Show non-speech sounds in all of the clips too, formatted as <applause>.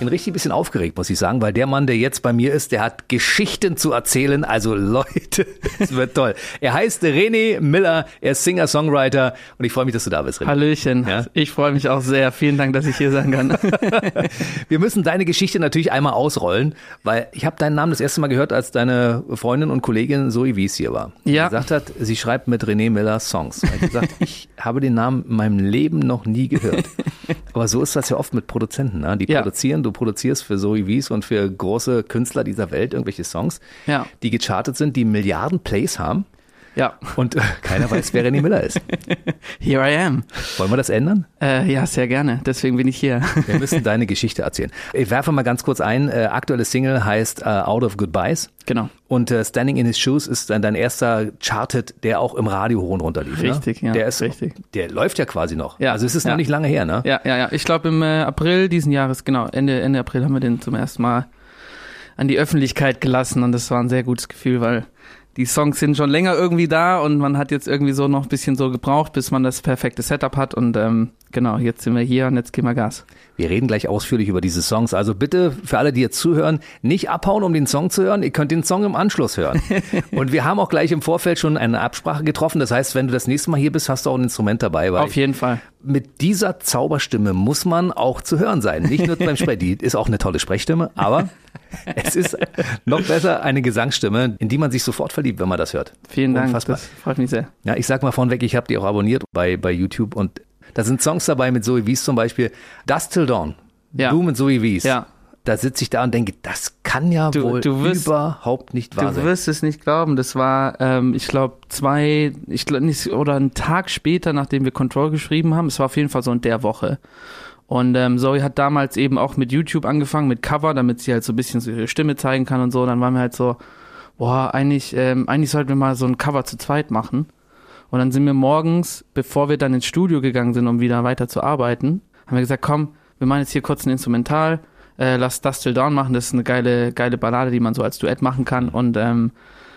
Bin richtig bisschen aufgeregt, muss ich sagen, weil der Mann, der jetzt bei mir ist, der hat Geschichten zu erzählen. Also <laughs> Leute, es wird toll. Er heißt René Miller, er ist Singer, Songwriter und ich freue mich, dass du da bist, René. Hallöchen. Ja? Ich freue mich auch sehr. Vielen Dank, dass ich hier sein kann. <laughs> Wir müssen deine Geschichte natürlich einmal ausrollen, weil ich habe deinen Namen das erste Mal gehört, als deine Freundin und Kollegin Zoe Wies hier war. Ja. Die gesagt hat, sie schreibt mit René Miller Songs. Und ich gesagt, ich habe den Namen in meinem Leben noch nie gehört. <laughs> Aber so ist das ja oft mit Produzenten. Ne? Die Ja. produzieren, du produzierst für Zoe Wies und für große Künstler dieser Welt irgendwelche Songs, Ja. die gechartet sind, die Milliarden Plays haben ja, und äh, keiner weiß, wer René Miller ist. <laughs> here I am. Wollen wir das ändern? Äh, ja, sehr gerne. Deswegen bin ich hier. Wir müssen deine Geschichte erzählen. Ich werfe mal ganz kurz ein. Äh, aktuelle Single heißt äh, Out of Goodbyes. genau. Und äh, Standing in His Shoes ist dann dein erster Charted, der auch im Radio hoch und runter lief. Richtig, ne? ja, Der ist richtig. Der läuft ja quasi noch. Ja, Also es ist noch ja. nicht lange her, ne? Ja, ja, ja. Ich glaube im äh, April diesen Jahres, genau, Ende, Ende April haben wir den zum ersten Mal an die Öffentlichkeit gelassen und das war ein sehr gutes Gefühl, weil die Songs sind schon länger irgendwie da und man hat jetzt irgendwie so noch ein bisschen so gebraucht, bis man das perfekte Setup hat und ähm, genau, jetzt sind wir hier und jetzt geben wir Gas. Wir reden gleich ausführlich über diese Songs. Also bitte für alle, die jetzt zuhören, nicht abhauen, um den Song zu hören. Ihr könnt den Song im Anschluss hören. <laughs> Und wir haben auch gleich im Vorfeld schon eine Absprache getroffen. Das heißt, wenn du das nächste Mal hier bist, hast du auch ein Instrument dabei. Auf jeden Fall. Mit dieser Zauberstimme muss man auch zu hören sein. Nicht nur beim Sprechen. <laughs> Die ist auch eine tolle Sprechstimme, aber es ist noch besser eine Gesangsstimme, in die man sich sofort verliebt, wenn man das hört. Vielen Dank. Unfassbar. Das freut mich sehr. Ja, ich sag mal vorneweg, ich habe die auch abonniert bei, bei YouTube und da sind Songs dabei mit Zoe Wies zum Beispiel. Dust Till Dawn. Ja. Du mit Zoe Wies. Ja. Da sitze ich da und denke, das kann ja Du- wohl du wirst- überhaupt nicht wahr Du sein. wirst es nicht glauben. Das war, ähm, ich glaube, zwei, ich glaube nicht, oder einen Tag später, nachdem wir Control geschrieben haben. Es war auf jeden Fall so in der Woche. Und ähm, Zoe hat damals eben auch mit YouTube angefangen, mit Cover, damit sie halt so ein bisschen so ihre Stimme zeigen kann und so. Dann waren wir halt so, boah, eigentlich, ähm, eigentlich sollten wir mal so ein Cover zu zweit machen. Und dann sind wir morgens, bevor wir dann ins Studio gegangen sind, um wieder weiter zu arbeiten, haben wir gesagt, komm, wir machen jetzt hier kurz ein Instrumental, äh, lass Dust Till Dawn machen, das ist eine geile, geile Ballade, die man so als Duett machen kann. Und, ähm,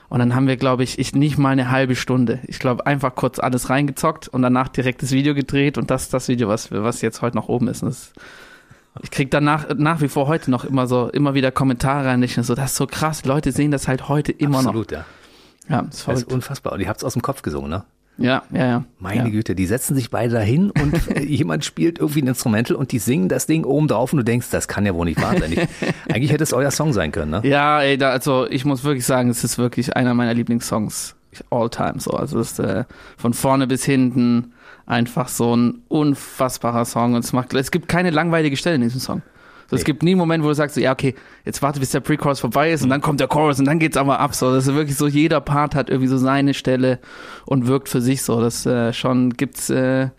und dann haben wir, glaube ich, ich nicht mal eine halbe Stunde. Ich glaube, einfach kurz alles reingezockt und danach direkt das Video gedreht und das das Video, was, was jetzt heute noch oben ist. Das, ich krieg danach nach wie vor heute noch immer so, immer wieder Kommentare rein, ich so, das ist so krass, Leute sehen das halt heute immer Absolut, ja. noch. Ja, das ist Das ist unfassbar. Und ihr habt es aus dem Kopf gesungen, ne? Ja, ja, ja. Meine ja. Güte, die setzen sich beide dahin und <laughs> jemand spielt irgendwie ein Instrumental und die singen das Ding oben drauf und du denkst, das kann ja wohl nicht wahr sein. Ich, <laughs> eigentlich hätte es euer Song sein können, ne? Ja, ey, da, also ich muss wirklich sagen, es ist wirklich einer meiner Lieblingssongs all time so. Also es ist äh, von vorne bis hinten einfach so ein unfassbarer Song und es macht, es gibt keine langweilige Stelle in diesem Song. So, Es Nee. gibt nie einen Moment, wo du sagst, so, ja, okay, jetzt warte, bis der Pre-Chorus vorbei ist und dann kommt der Chorus und dann geht's aber ab. So, das ist wirklich so, jeder Part hat irgendwie so seine Stelle und wirkt für sich so. Das äh, schon gibt's äh,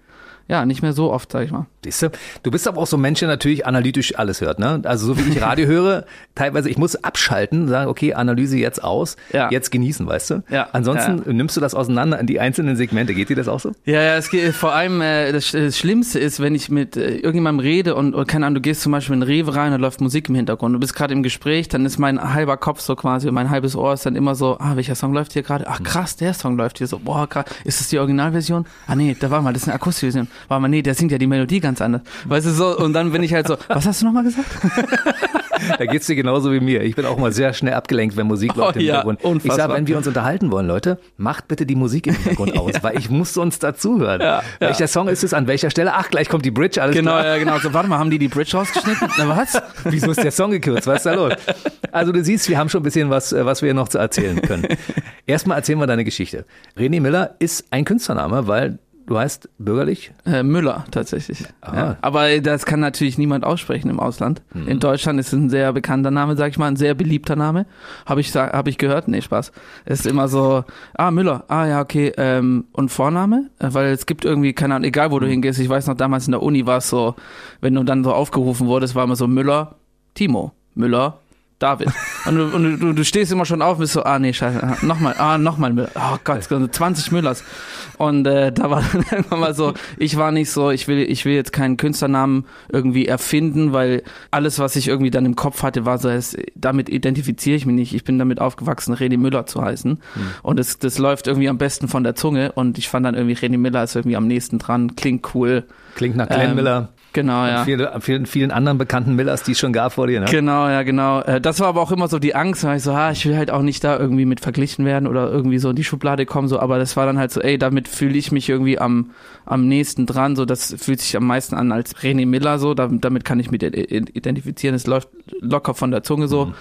ja nicht mehr so oft, sag ich mal. Siehst du? Du bist aber auch so ein Mensch, der natürlich analytisch alles hört, ne? Also so wie ich Radio <laughs> höre, teilweise, ich muss abschalten, sagen, okay, Analyse jetzt aus, Ja. jetzt genießen, weißt du? Ja. Ansonsten Ja. nimmst du das auseinander in die einzelnen Segmente. Geht dir das auch so? Ja, ja, es geht vor allem äh, das, das Schlimmste ist, wenn ich mit äh, irgendjemandem rede und, und keine Ahnung, du gehst zum Beispiel in Rewe rein und läuft Musik im Hintergrund. Du bist gerade im Gespräch, dann ist mein halber Kopf so quasi, mein halbes Ohr ist dann immer so, ah, welcher Song läuft hier gerade? Ach krass, der Song läuft hier so. Boah, krass. Ist das die Originalversion? Ah nee, da war mal, das ist eine Akustikversion. War mal, nee, der singt ja die Melodie ganz anders. Weißt du so? Und dann bin ich halt so, was hast du nochmal gesagt? <laughs> Da geht's dir genauso wie mir. Ich bin auch mal sehr schnell abgelenkt, wenn Musik läuft Oh im ja, Hintergrund. Ich unfassbar. sage, wenn wir uns unterhalten wollen, Leute, macht bitte die Musik im Hintergrund <laughs> aus, weil ich muss sonst dazuhören. Ja, Welcher Song ist es? An welcher Stelle? Ach, gleich kommt die Bridge, alles Genau, klar. ja, genau. So, warte mal, haben die die Bridge rausgeschnitten? Na was? <laughs> Wieso ist der Song gekürzt? Was ist da los? Also du siehst, wir haben schon ein bisschen was, äh, was wir noch zu erzählen können. Erstmal erzählen wir deine Geschichte. René Miller ist ein Künstlername, weil du heißt bürgerlich. Äh, Müller tatsächlich. Ah. Ja. Aber das kann natürlich niemand aussprechen im Ausland. Mhm. In Deutschland ist es ein sehr bekannter Name, sag ich mal, ein sehr beliebter Name. Habe ich hab ich gehört? Nee, Spaß. Es ist immer so, ah Müller, ah ja okay. Ähm, und Vorname, Äh, weil es gibt irgendwie keine Ahnung, egal wo Mhm. du hingehst. Ich weiß noch damals in der Uni war es so, wenn du dann so aufgerufen wurdest, war immer so Müller, Timo, Müller, David. Und, du, und du, du stehst immer schon auf und bist so, ah nee, scheiße, nochmal, ah, nochmal Müller. Oh Gott, 20 Müllers. Und äh, da war dann <laughs> irgendwann mal so, ich war nicht so, ich will, ich will jetzt keinen Künstlernamen irgendwie erfinden, weil alles, was ich irgendwie dann im Kopf hatte, war so, es, damit identifiziere ich mich nicht. Ich bin damit aufgewachsen, René Müller zu heißen. Hm. Und das, das läuft irgendwie am besten von der Zunge. Und ich fand dann irgendwie, René Miller ist irgendwie am nächsten dran, klingt cool. Klingt nach Glenn Ähm, Miller. Genau, ja. Viele, vielen, vielen anderen bekannten Millers, die es schon gab vor dir, ne? Genau, ja, genau. Äh, Das war aber auch immer so die Angst, weil ich so, ah, ich will halt auch nicht da irgendwie mit verglichen werden oder irgendwie so in die Schublade kommen, so, aber das war dann halt so, ey, damit fühle ich mich irgendwie am, am nächsten dran, so, das fühlt sich am meisten an als René Miller, so, da, damit kann ich mich identifizieren, es läuft locker von der Zunge so,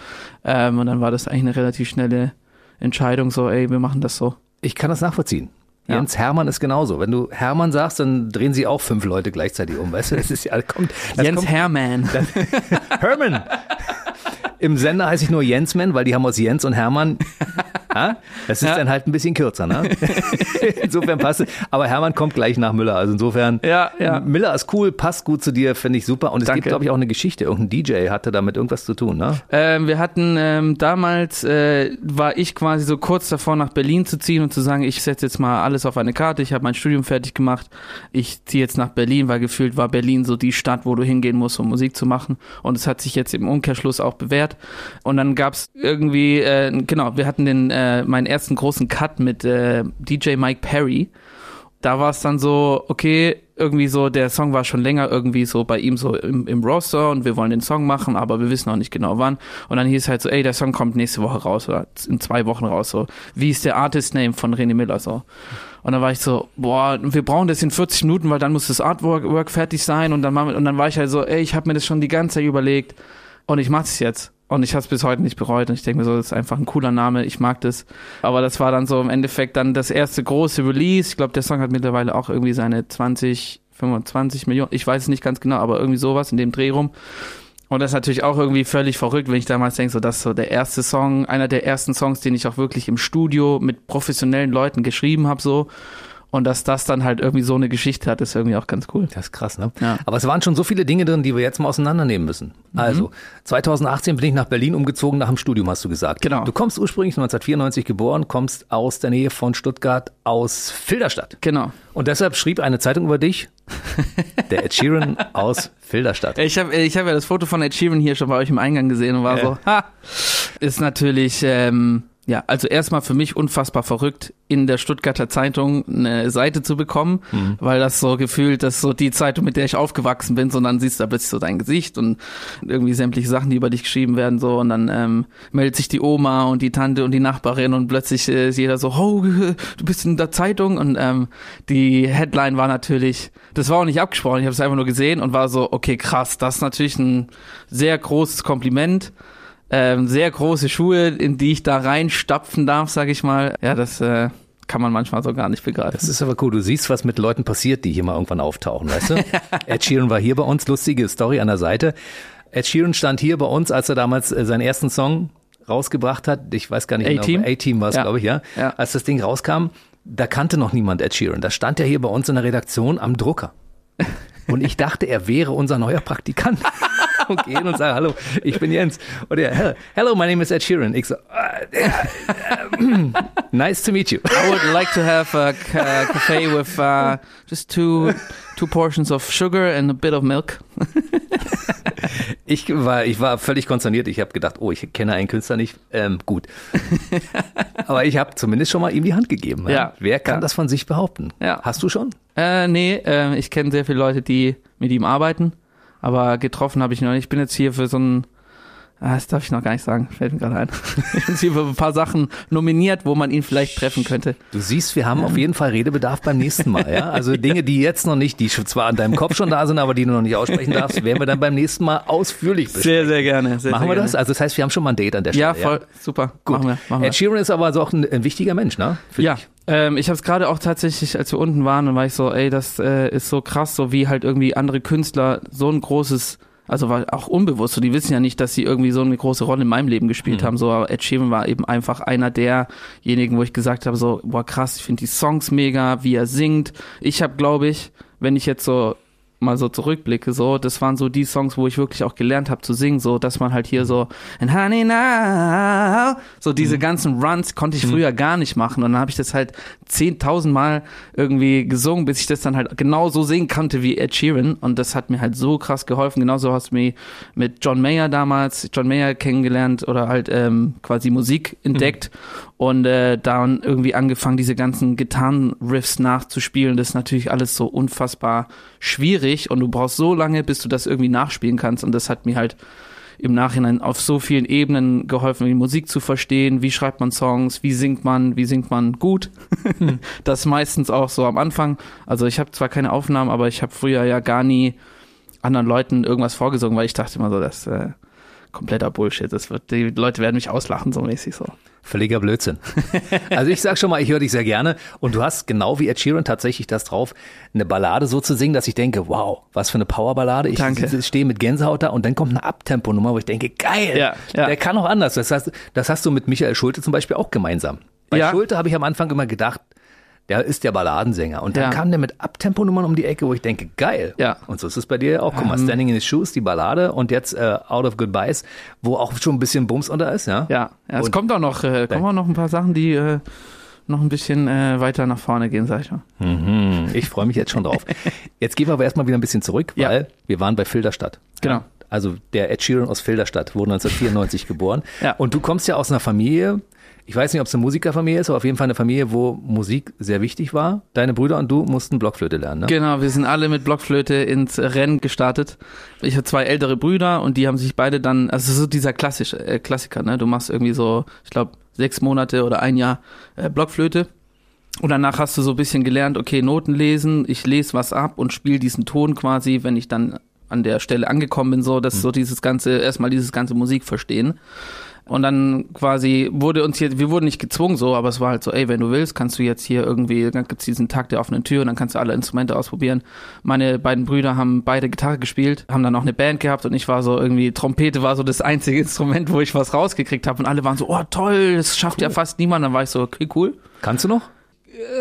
ähm, und dann war das eigentlich eine relativ schnelle Entscheidung, so, ey, wir machen das so. Ich kann das nachvollziehen. Ja. Jens Hermann ist genauso. Wenn du Hermann sagst, dann drehen sie auch fünf Leute gleichzeitig um. Weißt du, das ist ja, kommt, das Jens kommt, Herrmann. <laughs> Hermann. Im Sender heiße ich nur Jensman, weil die haben aus Jens und Hermann. <laughs> Ha? Das ist Ja. dann halt ein bisschen kürzer, ne? <laughs> insofern passt es. Aber Hermann kommt gleich nach Müller. Also insofern, Ja, ja. Miller ist cool, passt gut zu dir, finde ich super. Und es Danke. gibt, glaube ich, auch eine Geschichte. Irgendein DJ hatte damit irgendwas zu tun, ne? Ähm, wir hatten ähm, damals äh, war ich quasi so kurz davor nach Berlin zu ziehen und zu sagen, ich setze jetzt mal alles auf eine Karte. Ich habe mein Studium fertig gemacht. Ich ziehe jetzt nach Berlin, weil gefühlt war Berlin so die Stadt, wo du hingehen musst, um Musik zu machen. Und es hat sich jetzt im Umkehrschluss auch bewährt. Und dann gab's irgendwie, äh, genau, wir hatten den äh, meinen ersten großen Cut mit äh, DJ Mike Perry da war es dann so, okay, irgendwie so, der Song war schon länger irgendwie so bei ihm so im, im Roster und wir wollen den Song machen, aber wir wissen noch nicht genau wann. Und dann hieß halt so, ey, der Song kommt nächste Woche raus oder in zwei Wochen raus, so. Wie ist der Artist-Name von René Miller, so. Und dann war ich so, boah, wir brauchen das in 40 Minuten, weil dann muss das Artwork Work fertig sein und dann, und dann war ich halt so, ey, ich habe mir das schon die ganze Zeit überlegt und ich mach's jetzt. Und ich habe es bis heute nicht bereut. Und ich denke mir so, das ist einfach ein cooler Name. Ich mag das. Aber das war dann so im Endeffekt dann das erste große Release. Ich glaube, der Song hat mittlerweile auch irgendwie seine 20, 25 Millionen. Ich weiß es nicht ganz genau, aber irgendwie sowas in dem Dreh rum. Und das ist natürlich auch irgendwie völlig verrückt, wenn ich damals denke, so das ist so der erste Song, einer der ersten Songs, den ich auch wirklich im Studio mit professionellen Leuten geschrieben habe, so. Und dass das dann halt irgendwie so eine Geschichte hat, ist irgendwie auch ganz cool. Das ist krass, ne? Ja. Aber es waren schon so viele Dinge drin, die wir jetzt mal auseinandernehmen müssen. Mhm. Also, 2018 bin ich nach Berlin umgezogen, nach dem Studium, hast du gesagt. Genau. Du kommst ursprünglich 1994 geboren, kommst aus der Nähe von Stuttgart, aus Filderstadt. Genau. Und deshalb schrieb eine Zeitung über dich, der Ed Sheeran aus Filderstadt. Ich habe ich hab ja das Foto von Ed Sheeran hier schon bei euch im Eingang gesehen und war Ja. so, ha, ist natürlich, ähm, ja, also erstmal für mich unfassbar verrückt, in der Stuttgarter Zeitung eine Seite zu bekommen, weil das so gefühlt, das ist so die Zeitung, mit der ich aufgewachsen bin, sondern siehst da plötzlich so dein Gesicht und irgendwie sämtliche Sachen, die über dich geschrieben werden, so und dann ähm, meldet sich die Oma und die Tante und die Nachbarin und plötzlich äh, ist jeder so, oh, <laughs> du bist in der Zeitung? Und ähm, die Headline war natürlich, das war auch nicht abgesprochen, ich habe es einfach nur gesehen und war so, okay, krass, das ist natürlich ein sehr großes Kompliment ähm, sehr große Schuhe, in die ich da reinstapfen darf, sag ich mal. Ja, das äh, kann man manchmal so gar nicht begreifen. Das ist aber cool. Du siehst, was mit Leuten passiert, die hier mal irgendwann auftauchen, weißt du? <laughs> Ed Sheeran war hier bei uns, lustige Story an der Seite. Ed Sheeran stand hier bei uns, als er damals äh, seinen ersten Song rausgebracht hat. Ich weiß gar nicht A-Team? genau. A-Team war es, Ja. glaube ich, ja. Ja. Als das Ding rauskam, da kannte noch niemand Ed Sheeran. Da stand er hier bei uns in der Redaktion am Drucker. <laughs> Und ich dachte, er wäre unser neuer Praktikant. <laughs> <laughs> Und gehe hin und sage, hallo, ich bin Jens. Und er, "Hello, hello, my name is Ed Sheeran. Ich so, "Ah, äh, nice to meet you. I would like to have a ca- cafe with uh, just two two portions of sugar and a bit of milk. Ich war, ich war völlig konsterniert. Ich habe gedacht, oh, ich kenne einen Künstler nicht. Ähm, gut. Aber ich habe zumindest schon mal ihm die Hand gegeben. Ja. Wer kann Ja. das von sich behaupten? Ja. Hast du schon? Äh, nee, äh, ich kenne sehr viele Leute, die mit ihm arbeiten, aber getroffen habe ich noch nicht. Ich bin jetzt hier für so ein das darf ich noch gar nicht sagen, fällt mir gerade ein. <laughs> Ich bin für ein paar Sachen nominiert, wo man ihn vielleicht treffen könnte. Du siehst, wir haben auf jeden Fall Redebedarf beim nächsten Mal. Ja? Also Dinge, die jetzt noch nicht, die zwar an deinem Kopf schon da sind, aber die du noch nicht aussprechen darfst, werden wir dann beim nächsten Mal ausführlich besprechen. sehr gerne. Sehr, Machen sehr wir das? Also das heißt, wir haben schon mal ein Date an der Stelle. Ja, voll, super. Gut. Machen wir, machen wir. Ed Sheeran ist aber also auch ein, ein wichtiger Mensch, ne? Für Ja, dich. ähm, ich habe es gerade auch tatsächlich, als wir unten waren, dann war ich so, ey, das äh, ist so krass, so wie halt irgendwie andere Künstler so ein großes, also war auch unbewusst, so die wissen ja nicht, dass sie irgendwie so eine große Rolle in meinem Leben gespielt Mhm. haben. So, aber Ed Sheeran war eben einfach einer derjenigen, wo ich gesagt habe, so, boah krass, ich finde die Songs mega, wie er singt. Ich habe, glaube ich, wenn ich jetzt so mal so zurückblicke, so, das waren so die Songs, wo ich wirklich auch gelernt habe zu singen, so, dass man halt hier so, and honey now, so diese mhm. ganzen Runs konnte ich mhm. früher gar nicht machen und dann habe ich das halt zehntausend Mal irgendwie gesungen, bis ich das dann halt genau so singen konnte wie Ed Sheeran und das hat mir halt so krass geholfen, genauso hast du mich mit John Mayer damals, John Mayer kennengelernt oder halt ähm, quasi Musik entdeckt mhm. Und äh, dann irgendwie angefangen, diese ganzen Gitarrenriffs nachzuspielen, das ist natürlich alles so unfassbar schwierig und du brauchst so lange, bis du das irgendwie nachspielen kannst. Und das hat mir halt im Nachhinein auf so vielen Ebenen geholfen, die Musik zu verstehen, wie schreibt man Songs, wie singt man, wie singt man gut. Hm. <laughs> das meistens auch so am Anfang. Also ich habe zwar keine Aufnahmen, aber ich habe früher ja gar nie anderen Leuten irgendwas vorgesungen, weil ich dachte immer so, das äh, kompletter Bullshit. Das wird, die Leute werden mich auslachen, so mäßig so. Völliger Blödsinn. <laughs> Also ich sag schon mal, ich höre dich sehr gerne und du hast genau wie Ed Sheeran tatsächlich das drauf, eine Ballade so zu singen, dass ich denke, wow, was für eine Powerballade. Ich Danke. stehe mit Gänsehaut da und dann kommt eine Abtempo-Nummer, wo ich denke, geil, ja, ja. der kann auch anders. Das, heißt, das hast du mit Michael Schulte zum Beispiel auch gemeinsam. Bei ja. Schulte habe ich am Anfang immer gedacht, der ist der Balladensänger. Und dann ja. kam der mit Abtemponummern um die Ecke, wo ich denke, geil. Ja. Und so ist es bei dir auch. Guck mal, um, Standing in his Shoes, die Ballade und jetzt äh, Out of Goodbyes, wo auch schon ein bisschen Bums unter ist, ja? Ja, ja es kommt auch noch, äh, kommen auch noch ein paar Sachen, die äh, noch ein bisschen äh, weiter nach vorne gehen, sag ich mal. Mhm, ich freue mich jetzt schon drauf. <laughs> Jetzt gehen wir aber erstmal wieder ein bisschen zurück, weil ja. wir waren bei Filderstadt. Genau. Also der Ed Sheeran aus Filderstadt wurde 1994 geboren. Ja. Und du kommst ja aus einer Familie, ich weiß nicht, ob es eine Musikerfamilie ist, aber auf jeden Fall eine Familie, wo Musik sehr wichtig war. Deine Brüder und du mussten Blockflöte lernen, ne? Genau, wir sind alle mit Blockflöte ins Rennen gestartet. Ich habe zwei ältere Brüder und die haben sich beide dann, also so dieser klassische äh, Klassiker, ne? Du machst irgendwie so, ich glaube, sechs Monate oder ein Jahr äh, Blockflöte. Und danach hast du so ein bisschen gelernt, okay, Noten lesen, ich lese was ab und spiele diesen Ton quasi, wenn ich dann an der Stelle angekommen bin, so, dass mhm. so dieses ganze, erstmal dieses ganze Musik verstehen. Und dann quasi wurde uns hier, wir wurden nicht gezwungen so, aber es war halt so, ey, wenn du willst, kannst du jetzt hier irgendwie, dann gibt's diesen Tag der offenen Tür und dann kannst du alle Instrumente ausprobieren. Meine beiden Brüder haben beide Gitarre gespielt, haben dann auch eine Band gehabt und ich war so irgendwie, Trompete war so das einzige Instrument, wo ich was rausgekriegt habe und alle waren so, oh toll, das schafft cool. ja fast niemand. Dann war ich so, okay, cool. Kannst du noch?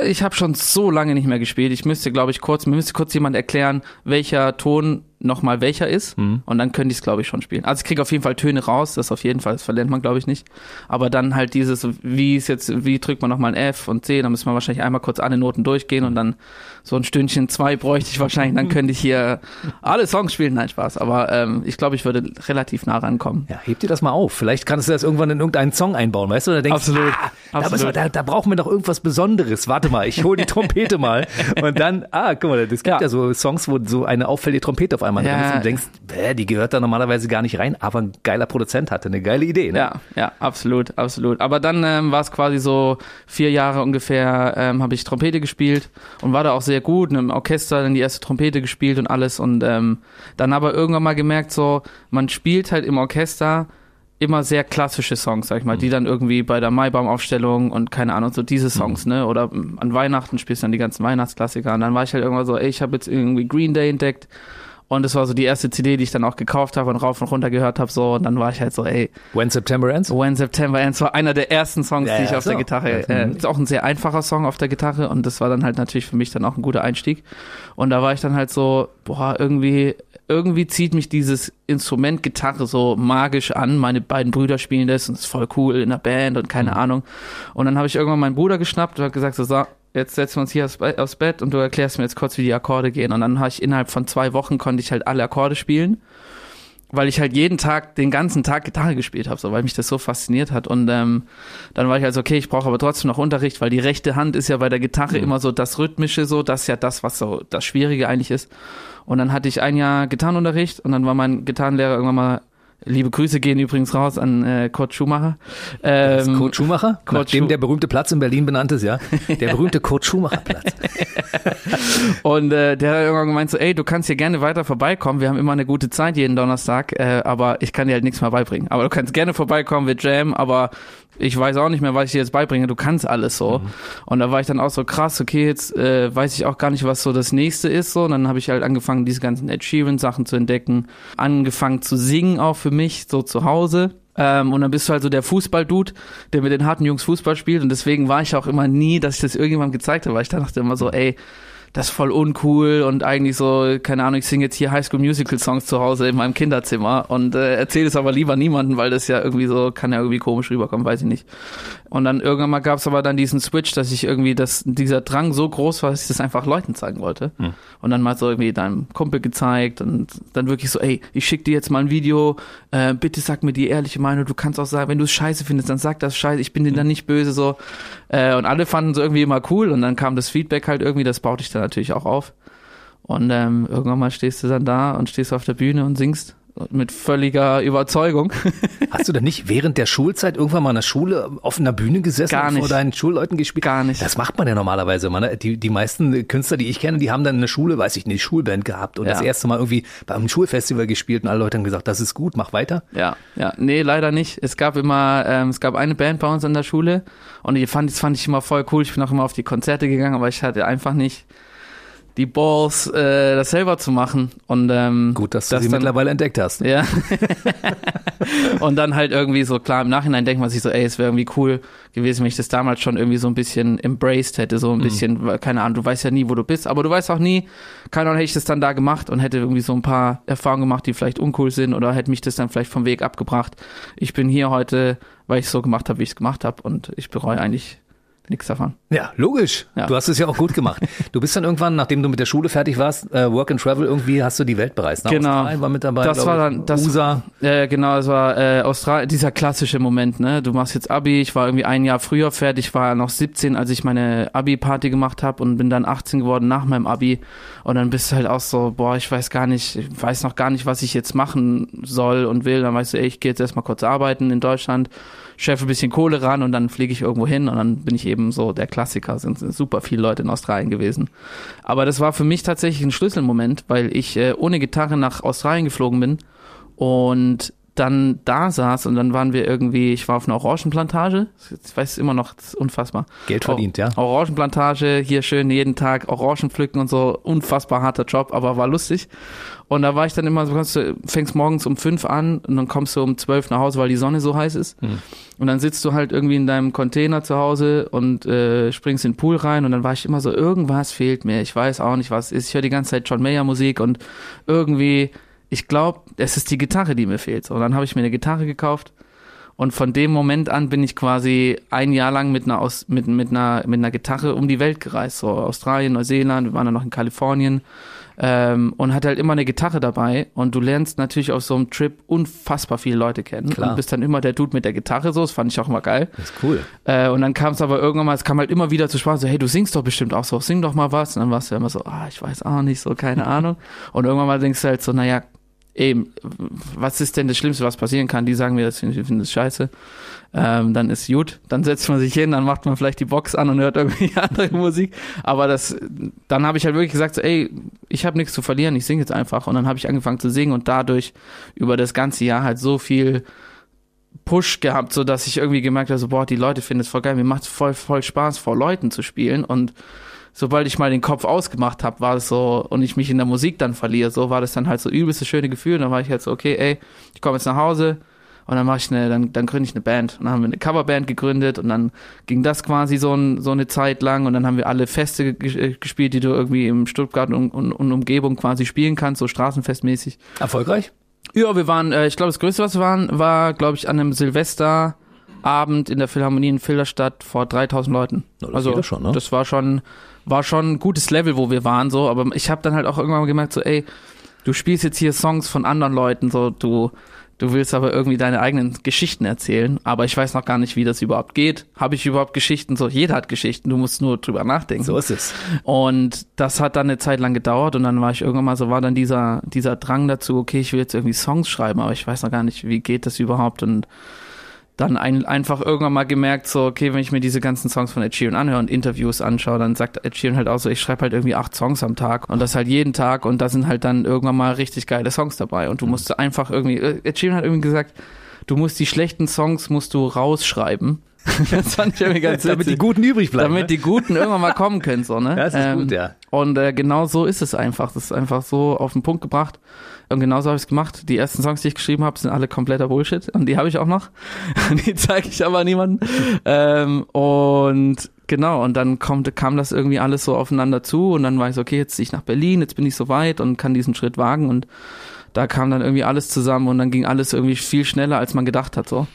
Ich habe schon so lange nicht mehr gespielt. Ich müsste, glaube ich, kurz, mir müsste kurz jemand erklären, welcher Ton nochmal welcher ist. Mhm. Und dann könnte ich es, glaube ich, schon spielen. Also ich kriege auf jeden Fall Töne raus, das auf jeden Fall, das verlernt man, glaube ich, nicht. Aber dann halt dieses, wie ist jetzt, wie drückt man nochmal ein F und C, dann müssen wir wahrscheinlich einmal kurz alle Noten durchgehen und dann so ein Stündchen zwei bräuchte ich wahrscheinlich, dann könnte ich hier alle Songs spielen. Nein, Spaß. Aber ähm, ich glaube, ich würde relativ nah rankommen. Ja, heb dir das mal auf. Vielleicht kannst du das irgendwann in irgendeinen Song einbauen, weißt du? Da denkst, Absolut. Ah, Absolut. Da, da, da brauchen wir doch irgendwas Besonderes. Warte mal, ich hole die <laughs> Trompete mal. Und dann, ah, guck mal, das gibt ja, ja so Songs, wo so eine auffällige Trompete auf einmal ja, drin ist und denkst, bäh, die gehört da normalerweise gar nicht rein, aber ein geiler Produzent hatte eine geile Idee. Ne? Ja, ja, absolut, absolut. Aber dann ähm, war es quasi so vier Jahre ungefähr, ähm, habe ich Trompete gespielt und war da auch sehr gut. Im Orchester dann die erste Trompete gespielt und alles und ähm, dann aber irgendwann mal gemerkt, so man spielt halt im Orchester immer sehr klassische Songs, sag ich mal, mhm. die dann irgendwie bei der Maibaumaufstellung und keine Ahnung, so diese Songs, mhm. ne? Oder an Weihnachten spielst du dann die ganzen Weihnachtsklassiker. Und dann war ich halt irgendwann so, ey, ich habe jetzt irgendwie Green Day entdeckt und es war so die erste CD, die ich dann auch gekauft habe und rauf und runter gehört habe. So, und dann war ich halt so, ey. When September Ends? When September Ends war einer der ersten Songs, ja, die ich ja, auf so. der Gitarre. Äh, ist auch ein sehr einfacher Song auf der Gitarre und das war dann halt natürlich für mich dann auch ein guter Einstieg. Und da war ich dann halt so, boah, irgendwie, irgendwie zieht mich dieses Instrument Gitarre so magisch an. Meine beiden Brüder spielen das und es ist voll cool in der Band und keine mhm. Ahnung. Und dann habe ich irgendwann meinen Bruder geschnappt und habe gesagt, so, jetzt setzen wir uns hier aufs Bett und du erklärst mir jetzt kurz, wie die Akkorde gehen. Und dann habe ich innerhalb von zwei Wochen konnte ich halt alle Akkorde spielen, weil ich halt jeden Tag, den ganzen Tag Gitarre gespielt habe, so, weil mich das so fasziniert hat. Und ähm, dann war ich halt so, okay, ich brauche aber trotzdem noch Unterricht, weil die rechte Hand ist ja bei der Gitarre mhm. immer so das Rhythmische, so, das ist ja das, was so das Schwierige eigentlich ist. Und dann hatte ich ein Jahr Gitarrenunterricht und dann war mein Gitarrenlehrer irgendwann mal Liebe Grüße gehen übrigens raus an äh, Kurt Schumacher. Ähm, Kurt Schumacher? Kurt Nachdem Schu der berühmte Platz in Berlin benannt ist, ja. Der berühmte Kurt Schumacher Platz. <laughs> und äh, der hat irgendwann gemeint so, ey, du kannst hier gerne weiter vorbeikommen. Wir haben immer eine gute Zeit jeden Donnerstag, äh, aber ich kann dir halt nichts mehr beibringen. Aber du kannst gerne vorbeikommen, wir jam, aber ich weiß auch nicht mehr, was ich dir jetzt beibringe, du kannst alles so. Mhm. Und da war ich dann auch so krass, okay, jetzt äh, weiß ich auch gar nicht, was so das nächste ist. So, und dann habe ich halt angefangen, diese ganzen Ed Sheeran-Sachen zu entdecken, angefangen zu singen auch für mich, so zu Hause. Ähm, und dann bist du halt so der Fußball-Dude, der mit den harten Jungs Fußball spielt. Und deswegen war ich auch immer nie, dass ich das irgendjemandem gezeigt habe, weil ich dachte immer so, ey, das ist voll uncool und eigentlich so, keine Ahnung, ich singe jetzt hier High School Musical Songs zu Hause in meinem Kinderzimmer und äh, erzähle es aber lieber niemandem, weil das ja irgendwie so, kann ja irgendwie komisch rüberkommen, weiß ich nicht. Und dann irgendwann mal gab es aber dann diesen Switch, dass ich irgendwie, dass dieser Drang so groß war, dass ich das einfach Leuten zeigen wollte. Hm. Und dann mal so irgendwie deinem Kumpel gezeigt und dann wirklich so, ey, ich schick dir jetzt mal ein Video, äh, bitte sag mir die ehrliche Meinung, du kannst auch sagen, wenn du es scheiße findest, dann sag das scheiße, ich bin dir dann nicht böse so. Äh, und alle fanden es irgendwie immer cool und dann kam das Feedback halt irgendwie, das baute ich dann natürlich auch auf. Und ähm, irgendwann mal stehst du dann da und stehst auf der Bühne und singst mit völliger Überzeugung. <laughs> Hast du denn nicht während der Schulzeit irgendwann mal in der Schule auf einer Bühne gesessen Gar und vor nicht. deinen Schulleuten gespielt? Gar nicht. Das macht man ja normalerweise immer. Ne? Die, die meisten Künstler, die ich kenne, die haben dann in der Schule, weiß ich nicht, Schulband gehabt und Ja. das erste Mal irgendwie beim Schulfestival gespielt und alle Leute haben gesagt, das ist gut, mach weiter. Ja, ja, nee, leider nicht. Es gab immer, ähm, es gab eine Band bei uns an der Schule und die fand, das fand ich immer voll cool. Ich bin auch immer auf die Konzerte gegangen, aber ich hatte einfach nicht die Balls, äh, das selber zu machen. Und ähm, Gut, dass du das sie dann- mittlerweile entdeckt hast. Ja. <laughs> und dann halt irgendwie so, klar, im Nachhinein denkt man sich so, ey, es wäre irgendwie cool gewesen, wenn ich das damals schon irgendwie so ein bisschen embraced hätte, so ein bisschen, weil, keine Ahnung, du weißt ja nie, wo du bist, aber du weißt auch nie, keine Ahnung, hätte ich das dann da gemacht und hätte irgendwie so ein paar Erfahrungen gemacht, die vielleicht uncool sind oder hätte mich das dann vielleicht vom Weg abgebracht. Ich bin hier heute, weil ich so gemacht habe, wie ich es gemacht habe und ich bereue eigentlich nichts davon. Ja, logisch. Ja. Du hast es ja auch gut gemacht. Du bist dann irgendwann, nachdem du mit der Schule fertig warst, äh, Work and Travel, irgendwie hast du die Welt bereist. Ne? Genau. Australien war mit dabei. Das war ich. dann- das- USA. Ja, genau, es war äh, Australien, dieser klassische Moment, ne? Du machst jetzt Abi, ich war irgendwie ein Jahr früher fertig, war noch 17, als ich meine Abi-Party gemacht habe und bin dann 18 geworden nach meinem Abi. Und dann bist du halt auch so, boah, ich weiß gar nicht, ich weiß noch gar nicht, was ich jetzt machen soll und will. Dann weißt du, ey, ich gehe jetzt erstmal kurz arbeiten in Deutschland, scheffe ein bisschen Kohle ran und dann fliege ich irgendwo hin und dann bin ich eben so der Klassiker, sind super viele Leute in Australien gewesen. Aber das war für mich tatsächlich ein Schlüsselmoment, weil ich äh, ohne Gitarre nach Australien geflogen bin und dann da saß und dann waren wir irgendwie, ich war auf einer Orangenplantage, ich weiß immer noch, das ist unfassbar. Geld verdient, ja. Orangenplantage, hier schön jeden Tag Orangen pflücken und so, unfassbar harter Job, aber war lustig. Und da war ich dann immer so, kommst du, fängst morgens um fünf an und dann kommst du um zwölf nach Hause, weil die Sonne so heiß ist. Hm. Und dann sitzt du halt irgendwie in deinem Container zu Hause und äh, springst in den Pool rein und dann war ich immer so, irgendwas fehlt mir. Ich weiß auch nicht, was ist. Ich höre die ganze Zeit John Mayer Musik und irgendwie, ich glaube, es ist die Gitarre, die mir fehlt. Und dann habe ich mir eine Gitarre gekauft und von dem Moment an bin ich quasi ein Jahr lang mit einer, Aus, mit, mit einer, mit einer Gitarre um die Welt gereist. So Australien, Neuseeland, wir waren dann noch in Kalifornien. Ähm, und hatte halt immer eine Gitarre dabei und du lernst natürlich auf so einem Trip unfassbar viele Leute kennen Klar. und bist dann immer der Dude mit der Gitarre so, das fand ich auch immer geil. Das ist cool. Äh, und dann kam es aber irgendwann mal, es kam halt immer wieder zu Spaß, so, hey, du singst doch bestimmt auch so, sing doch mal was. Und dann warst du immer so, ah, ich weiß auch nicht, so, keine <laughs> Ahnung. Und irgendwann mal denkst du halt so, naja, eben, was ist denn das Schlimmste, was passieren kann? Die sagen mir, das finden das scheiße. Ähm, dann ist gut, dann setzt man sich hin, dann macht man vielleicht die Box an und hört irgendwie <laughs> andere Musik. Aber das, dann habe ich halt wirklich gesagt, so, ey, ich habe nichts zu verlieren, ich singe jetzt einfach. Und dann habe ich angefangen zu singen und dadurch über das ganze Jahr halt so viel Push gehabt, so dass ich irgendwie gemerkt habe, so, boah, die Leute finden es voll geil, mir macht voll, voll Spaß, vor Leuten zu spielen und sobald ich mal den Kopf ausgemacht habe, war es so, und ich mich in der Musik dann verliere, so war das dann halt so übelste schöne Gefühl. Und dann war ich halt so, okay, ey, ich komme jetzt nach Hause und dann mache ich eine, dann, dann gründe ich eine Band. Und dann haben wir eine Coverband gegründet und dann ging das quasi so, ein, so eine Zeit lang und dann haben wir alle Feste äh, gespielt, die du irgendwie im Stuttgart und, und, und Umgebung quasi spielen kannst, so straßenfestmäßig. Erfolgreich? Ja, wir waren, äh, ich glaube, das Größte, was wir waren, war, glaube ich, an einem Silvesterabend in der Philharmonie in Filderstadt vor 3000 Leuten. Na, das also schon, ne? das war schon, war schon ein gutes Level, wo wir waren, so. Aber ich habe dann halt auch irgendwann gemerkt, so, ey, du spielst jetzt hier Songs von anderen Leuten, so, du, du willst aber irgendwie deine eigenen Geschichten erzählen. Aber ich weiß noch gar nicht, wie das überhaupt geht. Habe ich überhaupt Geschichten? So, jeder hat Geschichten. Du musst nur drüber nachdenken. So ist es. Und das hat dann eine Zeit lang gedauert und dann war ich irgendwann mal so, war dann dieser, dieser Drang dazu, okay, ich will jetzt irgendwie Songs schreiben, aber ich weiß noch gar nicht, wie geht das überhaupt und dann ein, einfach irgendwann mal gemerkt, so, okay, wenn ich mir diese ganzen Songs von Ed Sheeran anhöre und Interviews anschaue, dann sagt Ed Sheeran halt auch so, ich schreibe halt irgendwie acht Songs am Tag und das halt jeden Tag und da sind halt dann irgendwann mal richtig geile Songs dabei und du musst einfach irgendwie, äh, Ed Sheeran hat irgendwie gesagt, du musst die schlechten Songs musst du rausschreiben. <laughs> das fand ich irgendwie ganz <laughs> Damit die. Guten übrig bleiben. Damit ne? die Guten irgendwann mal kommen können, so, ne? Ja, das ist Ähm, gut, ja. Und äh, genau so ist es einfach. Das ist einfach so auf den Punkt gebracht. Und genauso habe ich es gemacht. Die ersten Songs, die ich geschrieben habe, sind alle kompletter Bullshit. Und die habe ich auch noch. <laughs> die zeige ich aber niemandem. Ähm, und genau, und dann kommt, kam das irgendwie alles so aufeinander zu. Und dann war ich so, okay, jetzt ziehe ich nach Berlin, jetzt bin ich so weit und kann diesen Schritt wagen. Und da kam dann irgendwie alles zusammen und dann ging alles irgendwie viel schneller, als man gedacht hat. So.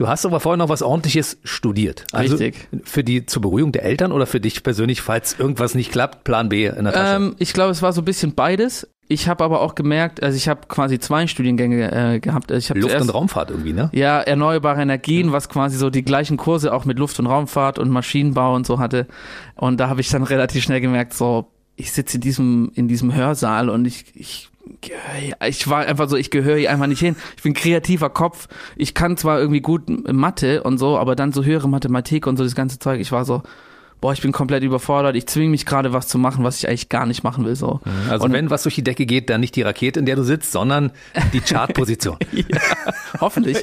Du hast aber vorher noch was ordentliches studiert. Also Richtig. Für die zur Beruhigung der Eltern oder für dich persönlich, falls irgendwas nicht klappt, Plan B in der Tasche? Ähm, ich glaube, es war so ein bisschen beides. Ich habe aber auch gemerkt, also ich habe quasi zwei Studiengänge äh, gehabt. Ich hab Luft- zuerst, und Raumfahrt irgendwie, ne? Ja, erneuerbare Energien, was quasi so die gleichen Kurse auch mit Luft- und Raumfahrt und Maschinenbau und so hatte. Und da habe ich dann <laughs> relativ schnell gemerkt, so, ich sitze in diesem, in diesem Hörsaal und ich, ich ich war einfach so, ich gehöre hier einfach nicht hin. Ich bin kreativer Kopf. Ich kann zwar irgendwie gut Mathe und so, aber dann so höhere Mathematik und so das ganze Zeug. Ich war so, boah, ich bin komplett überfordert. Ich zwinge mich gerade was zu machen, was ich eigentlich gar nicht machen will. So. Also Und- wenn was durch die Decke geht, dann nicht die Rakete, in der du sitzt, sondern die <laughs> Chartposition. Hoffentlich.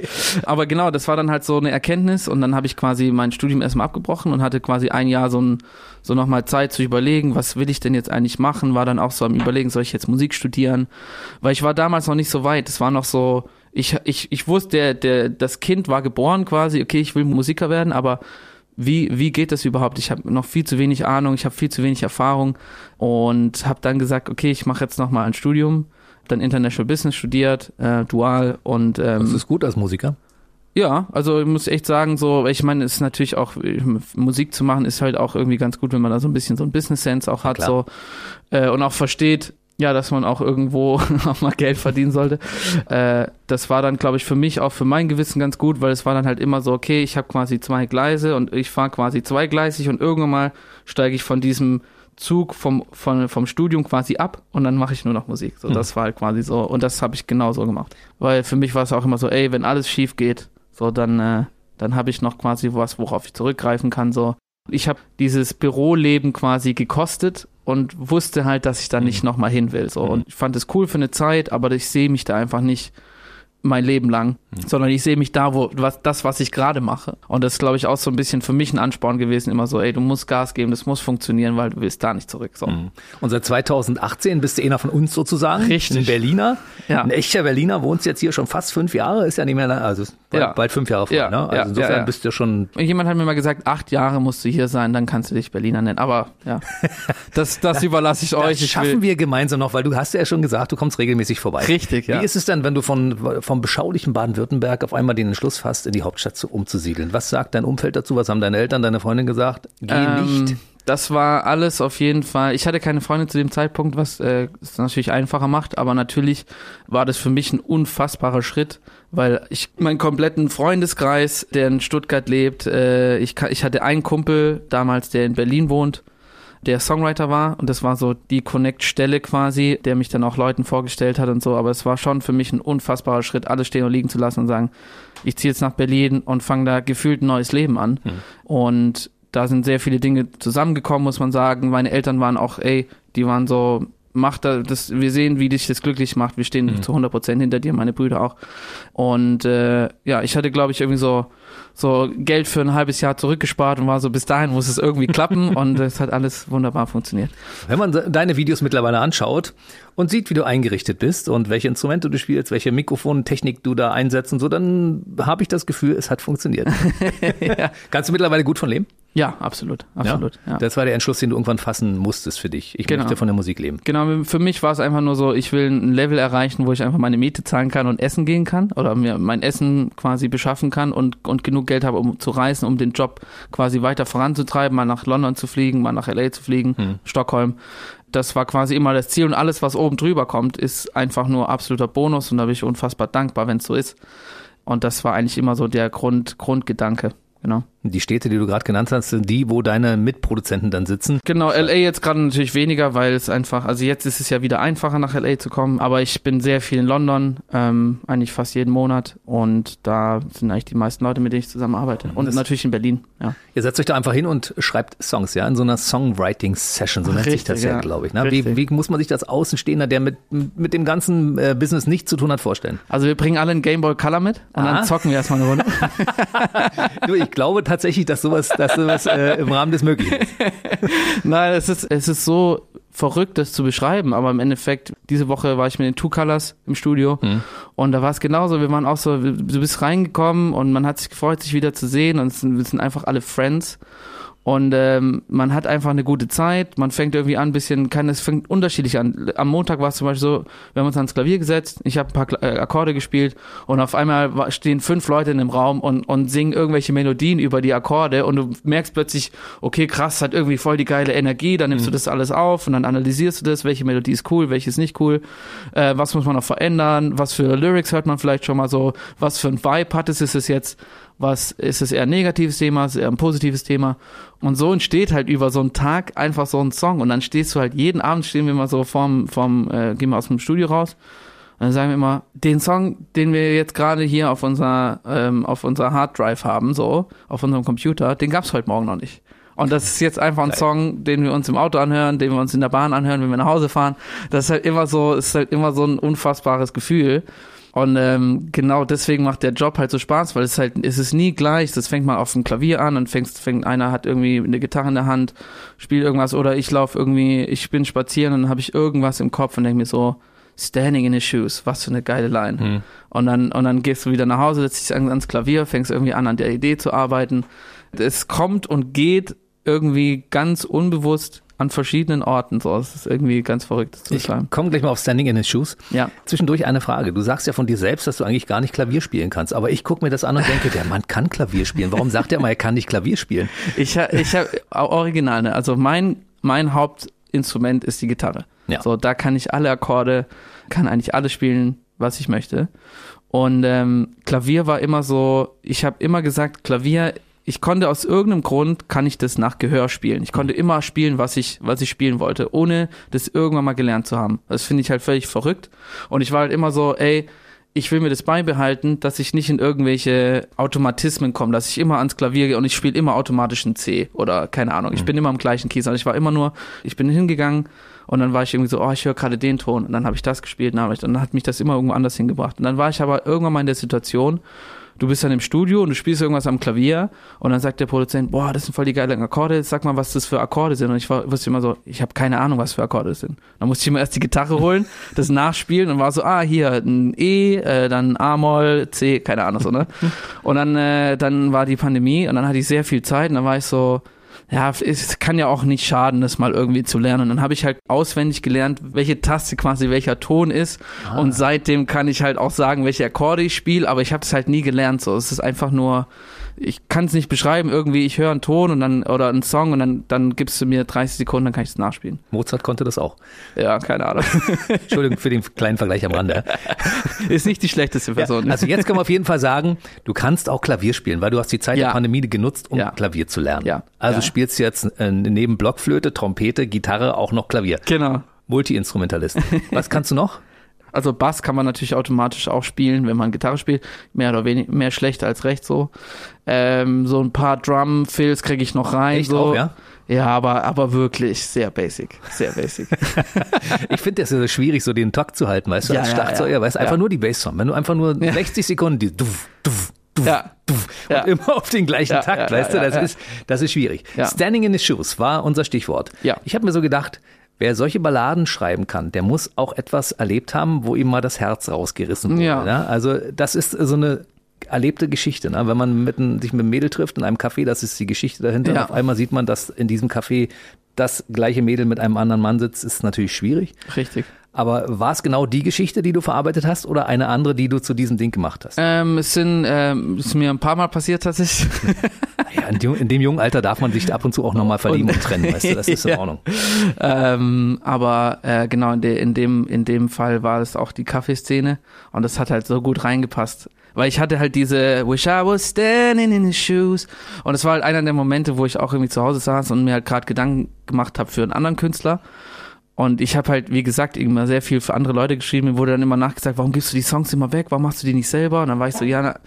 Aber genau, das war dann halt so eine Erkenntnis und dann habe ich quasi mein Studium erstmal abgebrochen und hatte quasi ein Jahr so ein so nochmal Zeit zu überlegen, was will ich denn jetzt eigentlich machen, war dann auch so am überlegen, soll ich jetzt Musik studieren, weil ich war damals noch nicht so weit, es war noch so, ich, ich, ich wusste, der, der, das Kind war geboren quasi, okay, ich will Musiker werden, aber wie, wie geht das überhaupt? Ich habe noch viel zu wenig Ahnung, ich habe viel zu wenig Erfahrung und habe dann gesagt, okay, ich mache jetzt nochmal ein Studium, dann International Business studiert, äh, dual und ähm, Das ist gut als Musiker. ja, also ich muss echt sagen, so, ich meine, es ist natürlich auch, Musik zu machen ist halt auch irgendwie ganz gut, wenn man da so ein bisschen so ein Business Sense auch hat, so, äh, und auch versteht, ja, dass man auch irgendwo <laughs> auch mal Geld verdienen sollte. Äh, das war dann, glaube ich, für mich auch für mein Gewissen ganz gut, weil es war dann halt immer so, okay, ich habe quasi zwei Gleise und ich fahre quasi zweigleisig und irgendwann mal steige ich von diesem Zug vom, von, vom Studium quasi ab und dann mache ich nur noch Musik. So, das war halt quasi so. Und das habe ich genauso gemacht. Weil für mich war es auch immer so, ey, wenn alles schief geht, so dann, äh, dann habe ich noch quasi was, worauf ich zurückgreifen kann. So. Ich habe dieses Büroleben quasi gekostet und wusste halt, dass ich da nicht nochmal hin will. So. Und ich fand es cool für eine Zeit, aber ich sehe mich da einfach nicht mein Leben lang, sondern ich sehe mich da, wo was das, was ich gerade mache. Und das ist, glaube ich, auch so ein bisschen für mich ein Ansporn gewesen, immer so, ey, du musst Gas geben, das muss funktionieren, weil du willst da nicht zurück. So. Und seit 2018 bist du einer von uns sozusagen. Richtig. Ein Berliner. Ja. Ein echter Berliner, wohnst jetzt hier schon fast fünf Jahre, ist ja nicht mehr lang, also bald, Ja. bald fünf Jahre voll, Ja, ne? Also insofern bist du schon Und Jemand hat mir mal gesagt, acht Jahre musst du hier sein, dann kannst du dich Berliner nennen. Aber ja, <laughs> das, das überlasse ich euch. Das Ich schaffen will, wir gemeinsam noch, weil du hast ja schon gesagt, du kommst regelmäßig vorbei. Richtig, ja. Wie ist es denn, wenn du von, vom beschaulichen Baden-Württemberg auf einmal den Entschluss fasst, in die Hauptstadt zu, umzusiedeln? Was sagt dein Umfeld dazu? Was haben deine Eltern, deine Freundin gesagt? Geh Ähm, nicht. Das war alles auf jeden Fall. Ich hatte keine Freunde zu dem Zeitpunkt, was äh, es natürlich einfacher macht, aber natürlich war das für mich ein unfassbarer Schritt, weil ich meinen kompletten Freundeskreis, der in Stuttgart lebt, äh, ich, ich hatte einen Kumpel damals, der in Berlin wohnt, der Songwriter war und das war so die Connect-Stelle quasi, der mich dann auch Leuten vorgestellt hat und so, aber es war schon für mich ein unfassbarer Schritt, alles stehen und liegen zu lassen und sagen, ich ziehe jetzt nach Berlin und fange da gefühlt ein neues Leben an. Und da sind sehr viele Dinge zusammengekommen, muss man sagen. Meine Eltern waren auch, ey, die waren so, mach da, das, wir sehen, wie dich das glücklich macht. Wir stehen zu 100 Prozent hinter dir, meine Brüder auch. Und äh, ja, ich hatte, glaube ich, irgendwie so so Geld für ein halbes Jahr zurückgespart und war so, bis dahin muss es irgendwie klappen <laughs> und es hat alles wunderbar funktioniert. Wenn man deine Videos mittlerweile anschaut und sieht, wie du eingerichtet bist und welche Instrumente du spielst, welche Mikrofontechnik du da einsetzt und so, dann habe ich das Gefühl, es hat funktioniert. <laughs> Kannst du mittlerweile gut von leben? Ja, absolut, absolut. Ja. Das war der Entschluss, den du irgendwann fassen musstest für dich. Ich Genau. möchte von der Musik leben. Genau, für mich war es einfach nur so, ich will ein Level erreichen, wo ich einfach meine Miete zahlen kann und essen gehen kann oder mir mein Essen quasi beschaffen kann und, und genug Geld habe, um zu reisen, um den Job quasi weiter voranzutreiben, mal nach London zu fliegen, mal nach LA zu fliegen, Stockholm. Das war quasi immer das Ziel und alles, was oben drüber kommt, ist einfach nur absoluter Bonus und da bin ich unfassbar dankbar, wenn es so ist. Und das war eigentlich immer so der Grund, Grundgedanke. Genau. Die Städte, die du gerade genannt hast, sind die, wo deine Mitproduzenten dann sitzen. Genau, LA jetzt gerade natürlich weniger, weil es einfach, also jetzt ist es ja wieder einfacher nach LA zu kommen, aber ich bin sehr viel in London, ähm, eigentlich fast jeden Monat und da sind eigentlich die meisten Leute, mit denen ich zusammenarbeite. Und Das- natürlich in Berlin, ja. Ihr setzt euch da einfach hin und schreibt Songs, ja, in so einer Songwriting-Session, so nennt sich Richtig, das ja, ja. glaube ich. Ne? Wie, wie muss man sich das Außenstehender, der mit, mit dem ganzen äh, Business nichts zu tun hat, vorstellen? Also wir bringen alle einen Game Boy Color mit und Aha. dann zocken wir erstmal eine Runde. <laughs> Du, ich glaube tatsächlich, dass sowas, dass sowas äh, im Rahmen des Möglichen ist. <laughs> Nein, es ist, es ist so verrückt, das zu beschreiben, aber im Endeffekt, diese Woche war ich mit den Two Colors im Studio Mhm. und da war es genauso, wir waren auch so, du bist reingekommen und man hat sich gefreut, sich wieder zu sehen und es sind, wir sind einfach alle Friends und ähm, man hat einfach eine gute Zeit, man fängt irgendwie an, ein bisschen, kann es fängt unterschiedlich an. Am Montag war es zum Beispiel so, wir haben uns ans Klavier gesetzt, ich habe ein paar äh, Akkorde gespielt. Und auf einmal stehen fünf Leute in dem Raum und, und singen irgendwelche Melodien über die Akkorde. Und du merkst plötzlich, okay, krass, hat irgendwie voll die geile Energie, dann nimmst du das alles auf und dann analysierst du das, welche Melodie ist cool, welche ist nicht cool, äh, was muss man noch verändern, was für Lyrics hört man vielleicht schon mal so, was für ein Vibe hat es, ist es jetzt was ist es eher ein negatives Thema, ist es eher ein positives Thema. Und so entsteht halt über so einen Tag einfach so ein Song. Und dann stehst du halt jeden Abend stehen wir mal so vorm, vorm äh, gehen wir aus dem Studio raus. Und dann sagen wir immer, den Song, den wir jetzt gerade hier auf unserer, ähm, auf unserer Harddrive haben, so, auf unserem Computer, den gab's heute Morgen noch nicht. Und das ist jetzt einfach ein Song, den wir uns im Auto anhören, den wir uns in der Bahn anhören, wenn wir nach Hause fahren. Das ist halt immer so, ist halt immer so ein unfassbares Gefühl. Und ähm, genau deswegen macht der Job halt so Spaß, weil es halt, es ist nie gleich. Das fängt mal auf dem Klavier an und fängt, fängt einer hat irgendwie eine Gitarre in der Hand, spielt irgendwas oder ich laufe irgendwie, ich bin spazieren und dann habe ich irgendwas im Kopf und denke mir so, Standing in his shoes, was für eine geile Line. Mhm. Und dann, und dann gehst du wieder nach Hause, setzt dich an- ans Klavier, fängst irgendwie an, an der Idee zu arbeiten. Es kommt und geht irgendwie ganz unbewusst an verschiedenen Orten. So, es ist irgendwie ganz verrückt zu Ich komme gleich mal auf Standing in his Shoes. Ja. Zwischendurch eine Frage. Du sagst ja von dir selbst, dass du eigentlich gar nicht Klavier spielen kannst. Aber ich gucke mir das an und denke, der Mann kann Klavier spielen. Warum sagt er mal, er kann nicht Klavier spielen? <laughs> Ich, ich habe original, ne? Also mein, mein Hauptinstrument ist die Gitarre. Ja. So, da kann ich alle Akkorde, kann eigentlich alles spielen, was ich möchte. Und ähm, Klavier war immer so, ich habe immer gesagt, Klavier, ich konnte aus irgendeinem Grund, kann ich das nach Gehör spielen. Ich konnte immer spielen, was ich, was ich spielen wollte, ohne das irgendwann mal gelernt zu haben. Das finde ich halt völlig verrückt. Und ich war halt immer so, ey, ich will mir das beibehalten, dass ich nicht in irgendwelche Automatismen komme, dass ich immer ans Klavier gehe und ich spiele immer automatisch ein C oder keine Ahnung. Ich bin immer am gleichen Keys. Also ich war immer nur, ich bin hingegangen und dann war ich irgendwie so, oh, ich höre gerade den Ton und dann habe ich das gespielt und dann, ich, dann hat mich das immer irgendwo anders hingebracht. Und dann war ich aber irgendwann mal in der Situation, du bist dann im Studio und du spielst irgendwas am Klavier und dann sagt der Produzent, boah, das sind voll die geilen Akkorde, sag mal, was das für Akkorde sind. Und ich war, wusste immer so, ich habe keine Ahnung, was für Akkorde das sind. Dann musste ich immer erst die Gitarre holen, <laughs> das nachspielen und war so, ah, hier ein E, äh, dann A-Moll, C, keine Ahnung so, ne? <laughs> Und dann, äh, dann war die Pandemie und dann hatte ich sehr viel Zeit und dann war ich so, ja, es kann ja auch nicht schaden, das mal irgendwie zu lernen. Und dann habe ich halt auswendig gelernt, welche Taste quasi welcher Ton ist. Und seitdem kann ich halt auch sagen, welche Akkorde ich spiele, aber ich habe es halt nie gelernt. So, es ist einfach nur, ich kann es nicht beschreiben. Irgendwie, ich höre einen Ton und dann oder einen Song und dann dann gibst du mir 30 Sekunden, dann kann ich es nachspielen. Mozart konnte das auch. Ja, keine Ahnung. <laughs> Entschuldigung für den kleinen Vergleich am Rande. <laughs> ist nicht die schlechteste Person. Also jetzt können wir auf jeden Fall sagen, du kannst auch Klavier spielen, weil du hast die Zeit Ja. der Pandemie genutzt, um Ja. Klavier zu lernen. Ja. Also Ja. spielst du jetzt äh, neben Blockflöte, Trompete, Gitarre auch noch Klavier. genau. Multi-Instrumentalist. <laughs> Was kannst du noch? Also Bass kann man natürlich automatisch auch spielen, wenn man Gitarre spielt. Mehr oder weniger, mehr schlecht als recht so. Ähm, so ein paar Drum-Fills kriege ich noch rein. Echt so. auch, ja? Ja, aber, aber wirklich sehr basic. Sehr basic. <laughs> Ich finde das so schwierig, so den Takt zu halten, weißt du, Ja, als ja, Schlagzeuger, ja. weißt du, einfach Ja. nur die Bassdrum. Wenn du einfach nur 60 Sekunden die duff, duff, duff, Ja. duff, Ja. und immer auf den gleichen Ja, Takt, ja, weißt du, ja, das ja. ist, das ist schwierig. Ja. Standing in the Shoes war unser Stichwort. Ja. Ich habe mir so gedacht, wer solche Balladen schreiben kann, der muss auch etwas erlebt haben, wo ihm mal das Herz rausgerissen wurde. Ja. Ne? Also das ist so eine erlebte Geschichte. Ne? Wenn man mit ein, sich mit einem Mädel trifft in einem Café, das ist die Geschichte dahinter. Ja. Auf einmal sieht man, dass in diesem Café das gleiche Mädel mit einem anderen Mann sitzt, ist natürlich schwierig. Richtig. Aber war es genau die Geschichte, die du verarbeitet hast oder eine andere, die du zu diesem Ding gemacht hast? Ähm, es sind, ähm, ist mir ein paar Mal passiert tatsächlich. <laughs> Ja, in, dem, in dem jungen Alter darf man sich ab und zu auch nochmal verlieben und trennen, weißt du, das ist in <laughs> Ja. Ordnung. ähm, aber äh, genau in, de, in dem in dem Fall war es auch die Kaffeeszene und das hat halt so gut reingepasst. Weil ich hatte halt diese Wish I was standing in his shoes und es war halt einer der Momente, wo ich auch irgendwie zu Hause saß und mir halt gerade Gedanken gemacht habe für einen anderen Künstler. Und ich habe halt, wie gesagt, immer sehr viel für andere Leute geschrieben. Mir wurde dann immer nachgesagt, warum gibst du die Songs immer weg? Warum machst du die nicht selber? Und dann war ich so, ja, na,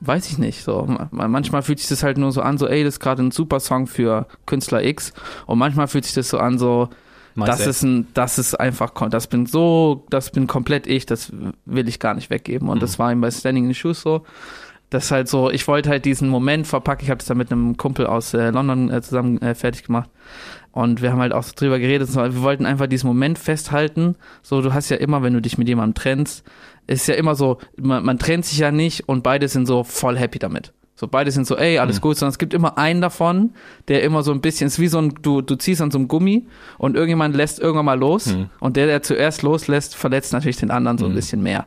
weiß ich nicht. So, Ma- manchmal fühlt sich das halt nur so an, so, ey, das ist gerade ein super Song für Künstler X. Und manchmal fühlt sich das so an, so, Meinst das du? ist ein, das ist einfach, das bin so, das bin komplett ich, das will ich gar nicht weggeben. Und Mhm. das war ihm bei Standing in the Shoes so. Das ist halt so, ich wollte halt diesen Moment verpacken. Ich habe das dann mit einem Kumpel aus äh, London äh, zusammen äh, fertig gemacht. Und wir haben halt auch drüber geredet. Wir wollten einfach diesen Moment festhalten. So, du hast ja immer, wenn du dich mit jemandem trennst, ist ja immer so, man, man trennt sich ja nicht und beide sind so voll happy damit. So, beide sind so, ey, alles mhm. gut, sondern es gibt immer einen davon, der immer so ein bisschen, ist wie so ein, du, du ziehst an so einem Gummi und irgendjemand lässt irgendwann mal los mhm. und der, der zuerst loslässt, verletzt natürlich den anderen so ein mhm. bisschen mehr.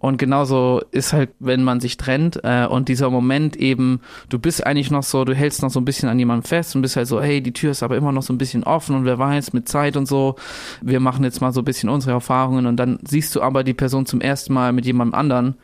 Und genauso ist halt, wenn man sich trennt äh, und dieser Moment eben, du bist eigentlich noch so, du hältst noch so ein bisschen an jemandem fest und bist halt so, hey, die Tür ist aber immer noch so ein bisschen offen und wer weiß, mit Zeit und so, wir machen jetzt mal so ein bisschen unsere Erfahrungen und dann siehst du aber die Person zum ersten Mal mit jemandem anderen.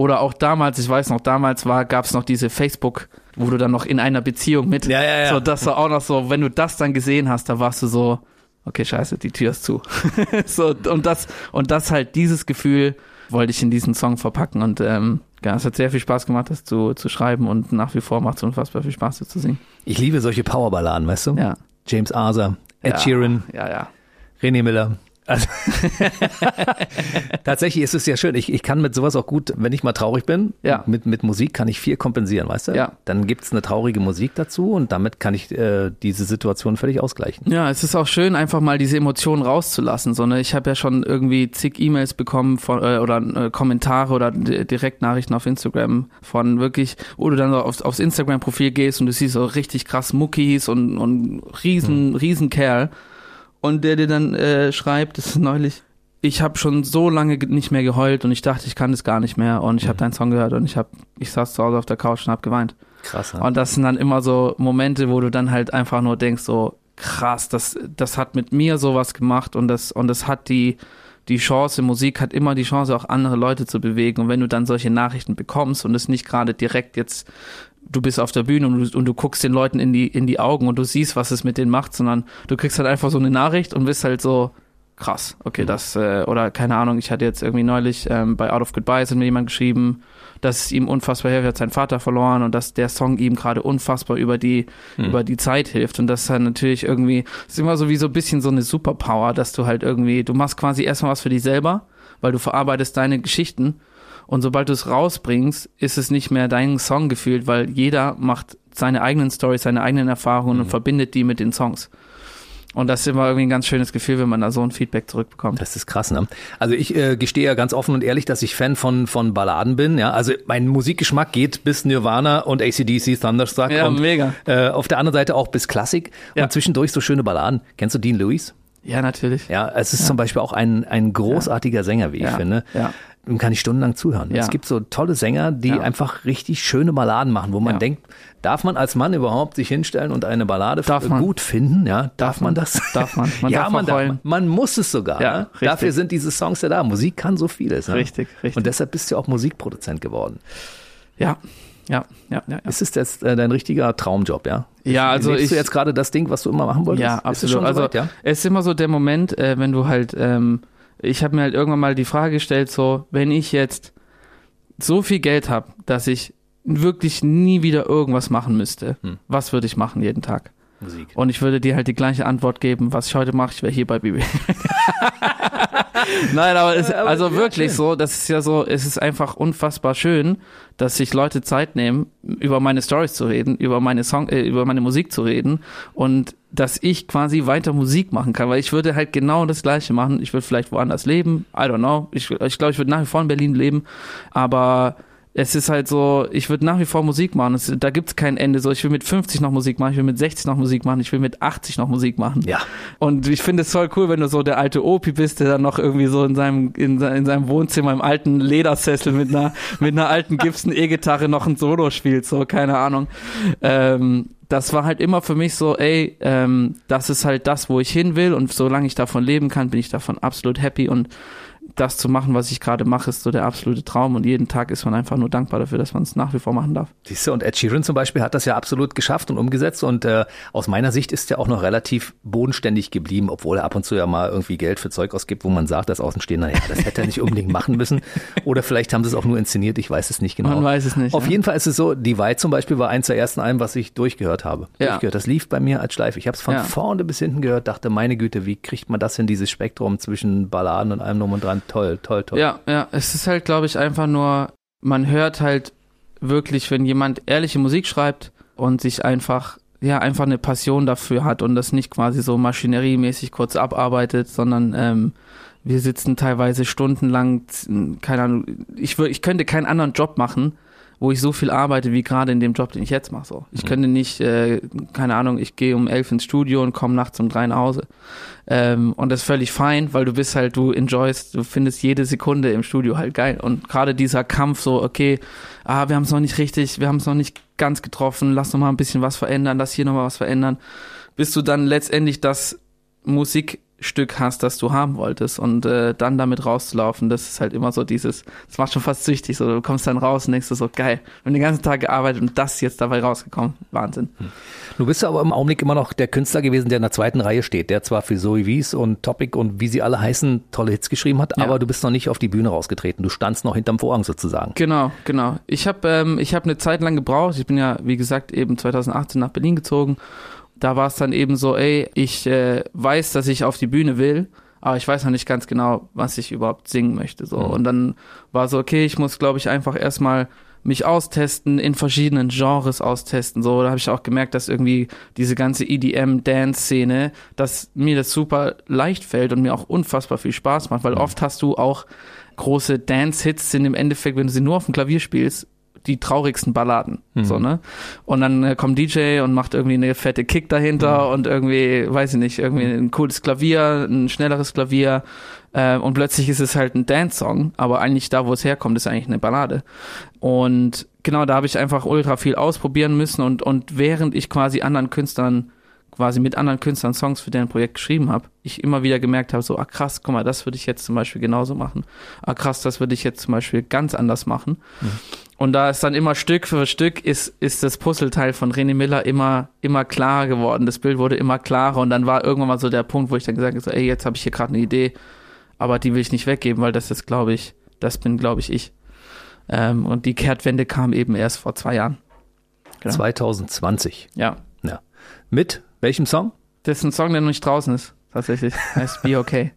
Oder auch damals, ich weiß noch, damals war, gab es noch diese Facebook, wo du dann noch in einer Beziehung mit, ja, ja, ja. so das war auch noch so, wenn du das dann gesehen hast, da warst du so, okay, scheiße, die Tür ist zu. <laughs> so, und das, und das halt dieses Gefühl, wollte ich in diesen Song verpacken und ähm, ja, es hat sehr viel Spaß gemacht, das zu, zu schreiben und nach wie vor macht es unfassbar viel Spaß, das zu singen. Ich liebe solche Powerballaden, weißt du? Ja. James Arthur, Ed ja, Sheeran, ja, ja. René Miller. Also <laughs> Tatsächlich ist es ja schön. Ich, ich kann mit sowas auch gut, wenn ich mal traurig bin, ja. mit, mit Musik kann ich viel kompensieren, weißt du? Ja. Dann gibt es eine traurige Musik dazu und damit kann ich äh, diese Situation völlig ausgleichen. Ja, es ist auch schön, einfach mal diese Emotionen rauszulassen. So, ne? Ich habe ja schon irgendwie zig E-Mails bekommen von, äh, oder äh, Kommentare oder Direktnachrichten auf Instagram von wirklich, wo du dann auf, aufs Instagram-Profil gehst und du siehst so richtig krass Muckis und, und riesen, hm. riesen Kerl und der dir dann äh, schreibt, das ist neulich, ich habe schon so lange nicht mehr geheult und ich dachte, ich kann das gar nicht mehr und ich habe mhm. deinen Song gehört und ich habe, ich saß zu Hause auf der Couch und habe geweint. Krass. Ja. Und das sind dann immer so Momente, wo du dann halt einfach nur denkst, so krass, das, das hat mit mir sowas gemacht und das und das hat die die Chance, Musik hat immer die Chance, auch andere Leute zu bewegen. Und wenn du dann solche Nachrichten bekommst und es nicht gerade direkt jetzt du bist auf der Bühne und du, und du guckst den Leuten in die, in die Augen und du siehst, was es mit denen macht, sondern du kriegst halt einfach so eine Nachricht und bist halt so, krass, okay, mhm. das, äh, oder keine Ahnung, ich hatte jetzt irgendwie neulich ähm, bei Out of Goodbyes hat mir jemand geschrieben, dass es ihm unfassbar hilft, er hat seinen Vater verloren und dass der Song ihm gerade unfassbar über die, mhm. über die Zeit hilft. Und das ist halt natürlich irgendwie, ist immer so wie so ein bisschen so eine Superpower, dass du halt irgendwie, du machst quasi erstmal was für dich selber, weil du verarbeitest deine Geschichten und sobald du es rausbringst, ist es nicht mehr dein Song gefühlt, weil jeder macht seine eigenen Stories, seine eigenen Erfahrungen mhm. und verbindet die mit den Songs. Und das ist immer irgendwie ein ganz schönes Gefühl, wenn man da so ein Feedback zurückbekommt. Das ist krass, ne? Also ich äh, gestehe ja ganz offen und ehrlich, dass ich Fan von, von Balladen bin. Ja, also mein Musikgeschmack geht bis Nirvana und ACDC, Thunderstruck. Ja, und, mega. Äh, auf der anderen Seite auch bis Klassik ja. und zwischendurch so schöne Balladen. Kennst du Dean Lewis? Ja, natürlich. Ja, es ist ja. zum Beispiel auch ein, ein großartiger Sänger, wie ich finde. Ja dem kann ich stundenlang zuhören. Ja. Es gibt so tolle Sänger, die ja. einfach richtig schöne Balladen machen, wo man ja. denkt, darf man als Mann überhaupt sich hinstellen und eine Ballade darf man. gut finden? Ja, darf, darf man das? Darf man. man <laughs> ja, darf man, darf, man muss es sogar. Ja, ne? Dafür sind diese Songs ja da. Musik kann so vieles. Ne? Richtig, richtig. Und deshalb bist du auch Musikproduzent geworden. Ja, ja, ja, ja. Ist es jetzt äh, dein richtiger Traumjob, ja? Ja, also Lebst ich, du jetzt gerade das Ding, was du immer machen wolltest? Ja, absolut. So also weit, ja? es ist immer so der Moment, äh, wenn du halt, ähm, ich habe mir halt irgendwann mal die Frage gestellt, so, wenn ich jetzt so viel Geld habe, dass ich wirklich nie wieder irgendwas machen müsste, hm. was würde ich machen jeden Tag? Musik. Und ich würde dir halt die gleiche Antwort geben, was ich heute mache, ich wäre hier bei Bibi. <laughs> Nein, aber es, also ja, wirklich schön. so, das ist ja so, es ist einfach unfassbar schön, dass sich Leute Zeit nehmen, über meine Stories zu reden, über meine Song, äh, über meine Musik zu reden und dass ich quasi weiter Musik machen kann, weil ich würde halt genau das Gleiche machen. Ich würde vielleicht woanders leben, I don't know. Ich, ich glaube, ich würde nach wie vor in Berlin leben, aber es ist halt so, ich würde nach wie vor Musik machen. Es, da gibt es kein Ende. So, ich will mit 50 noch Musik machen, ich will mit 60 noch Musik machen, ich will mit 80 noch Musik machen. Ja. Und ich finde es voll cool, wenn du so der alte Opi bist, der dann noch irgendwie so in seinem, in, in seinem Wohnzimmer im alten Ledersessel mit einer, mit einer alten Gibson E-Gitarre noch ein Solo spielt, so, keine Ahnung. Ähm, das war halt immer für mich so, ey, ähm, das ist halt das, wo ich hin will und solange ich davon leben kann, bin ich davon absolut happy und das zu machen, was ich gerade mache, ist so der absolute Traum und jeden Tag ist man einfach nur dankbar dafür, dass man es nach wie vor machen darf. Siehst du, und Ed Sheeran zum Beispiel hat das ja absolut geschafft und umgesetzt und äh, aus meiner Sicht ist er auch noch relativ bodenständig geblieben, obwohl er ab und zu ja mal irgendwie Geld für Zeug ausgibt, wo man sagt, dass Außenstehender, ja, das hätte er nicht unbedingt machen müssen oder vielleicht haben sie es auch nur inszeniert, ich weiß es nicht genau. Man weiß es nicht. Auf ja. jeden Fall ist es so, Die Divide zum Beispiel war eins der ersten Alben, was ich durchgehört habe. Ja. Durchgehört. Das lief bei mir als Schleife. Ich habe es von Ja. vorne bis hinten gehört, dachte, meine Güte, wie kriegt man das hin, dieses Spektrum zwischen Balladen und allem drum und dran? Toll, toll, toll. Ja, ja, es ist halt, glaube ich, einfach nur, man hört halt wirklich, wenn jemand ehrliche Musik schreibt und sich einfach ja einfach eine Passion dafür hat und das nicht quasi so maschineriemäßig kurz abarbeitet, sondern ähm, wir sitzen teilweise stundenlang, keine Ahnung, ich, ich könnte keinen anderen Job machen, wo ich so viel arbeite wie gerade in dem Job, den ich jetzt mache. So. Ich mhm. könnte nicht, äh, keine Ahnung, ich gehe um elf ins Studio und komme nachts um drei nach Hause. Ähm, und das ist völlig fein, weil du bist halt, du enjoyst, du findest jede Sekunde im Studio halt geil. Und gerade dieser Kampf so, okay, ah, wir haben es noch nicht richtig, wir haben es noch nicht ganz getroffen, lass noch mal ein bisschen was verändern, lass hier noch mal was verändern, bis du dann letztendlich das Musik Stück hast, das du haben wolltest und äh, dann damit rauszulaufen, das ist halt immer so dieses, das macht schon fast süchtig, so du kommst dann raus und denkst so, geil, wir haben den ganzen Tag gearbeitet und das jetzt dabei rausgekommen, Wahnsinn. Hm. Du bist aber im Augenblick immer noch der Künstler gewesen, der in der zweiten Reihe steht, der zwar für Zoe Wies und Topic und wie sie alle heißen, tolle Hits geschrieben hat, ja. aber du bist noch nicht auf die Bühne rausgetreten, du standst noch hinterm Vorhang sozusagen. Genau, genau. Ich habe ähm, ich hab eine Zeit lang gebraucht, ich bin ja, wie gesagt, eben 2018 nach Berlin gezogen da war es dann eben so, ey, ich äh, weiß, dass ich auf die Bühne will, aber ich weiß noch nicht ganz genau, was ich überhaupt singen möchte. So. Mhm. Und dann war so, okay, ich muss, glaube ich, einfach erstmal mich austesten, in verschiedenen Genres austesten. So, da habe ich auch gemerkt, dass irgendwie diese ganze EDM-Dance-Szene, dass mir das super leicht fällt und mir auch unfassbar viel Spaß macht, weil mhm. oft hast du auch große Dance-Hits sind im Endeffekt, wenn du sie nur auf dem Klavier spielst, die traurigsten Balladen. Mhm. So, ne? Und dann äh, kommt DJ und macht irgendwie eine fette Kick dahinter mhm. und irgendwie, weiß ich nicht, irgendwie ein cooles Klavier, ein schnelleres Klavier. Äh, und plötzlich ist es halt ein Dance-Song, aber eigentlich da, wo es herkommt, ist eigentlich eine Ballade. Und genau, da habe ich einfach ultra viel ausprobieren müssen und, und während ich quasi anderen Künstlern quasi mit anderen Künstlern Songs für deren Projekt geschrieben habe, ich immer wieder gemerkt habe, so, ah krass, guck mal, das würde ich jetzt zum Beispiel genauso machen. Ah krass, das würde ich jetzt zum Beispiel ganz anders machen. Mhm. Und da ist dann immer Stück für Stück ist, ist das Puzzleteil von René Miller immer, immer klarer geworden. Das Bild wurde immer klarer und dann war irgendwann mal so der Punkt, wo ich dann gesagt habe, so, ey, jetzt habe ich hier gerade eine Idee, aber die will ich nicht weggeben, weil das ist, glaube ich, das bin, glaube ich, ich. Ähm, und die Kehrtwende kam eben erst vor zwei Jahren. Genau. 2020. Ja. Ja. Mit welchem Song? Das ist ein Song, der noch nicht draußen ist, tatsächlich. <laughs> Heißt Be Okay.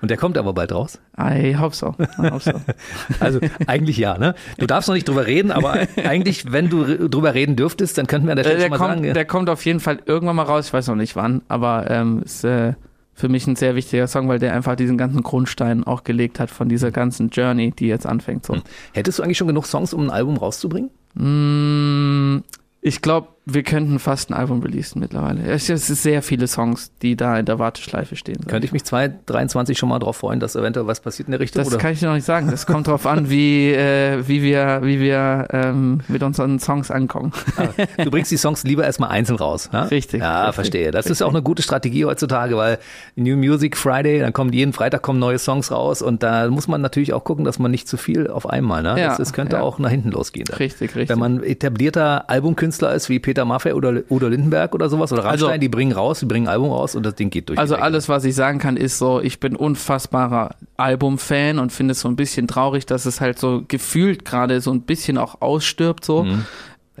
Und der kommt aber bald raus? I hope so. I hope so. <laughs> also eigentlich ja, ne? Du darfst noch nicht drüber reden, aber eigentlich, wenn du drüber reden dürftest, dann könnten wir an der Stelle der schon mal kommt, sagen. Ja. Der kommt auf jeden Fall irgendwann mal raus, ich weiß noch nicht wann, aber ähm, ist äh, für mich ein sehr wichtiger Song, weil der einfach diesen ganzen Grundstein auch gelegt hat von dieser ganzen Journey, die jetzt anfängt. So. Hm. Hättest du eigentlich schon genug Songs, um ein Album rauszubringen? Mm, ich glaube, wir könnten fast ein Album releasen mittlerweile. Es sind sehr viele Songs, die da in der Warteschleife stehen. Könnte ich mich 2023 schon mal darauf freuen, dass eventuell was passiert in der Richtung? Das oder? kann ich noch nicht sagen. Das kommt darauf an, wie, äh, wie wir, wie wir ähm, mit unseren Songs ankommen. Ah, du bringst die Songs lieber erstmal einzeln raus. Ne? Richtig. Ja, richtig, verstehe. Das richtig. ist auch eine gute Strategie heutzutage, weil New Music Friday, dann kommen jeden Freitag kommen neue Songs raus und da muss man natürlich auch gucken, dass man nicht zu viel auf einmal. Ne? Ja, das, das könnte ja. auch nach hinten losgehen. Richtig, richtig. Wenn man etablierter Albumkünstler ist, wie Peter Maffay oder Udo Lindenberg oder sowas oder Rammstein, also, die bringen raus, die bringen ein Album raus und das Ding geht durch. Also alles, was ich sagen kann, ist so, ich bin unfassbarer Albumfan und finde es so ein bisschen traurig, dass es halt so gefühlt gerade so ein bisschen auch ausstirbt so. Mhm.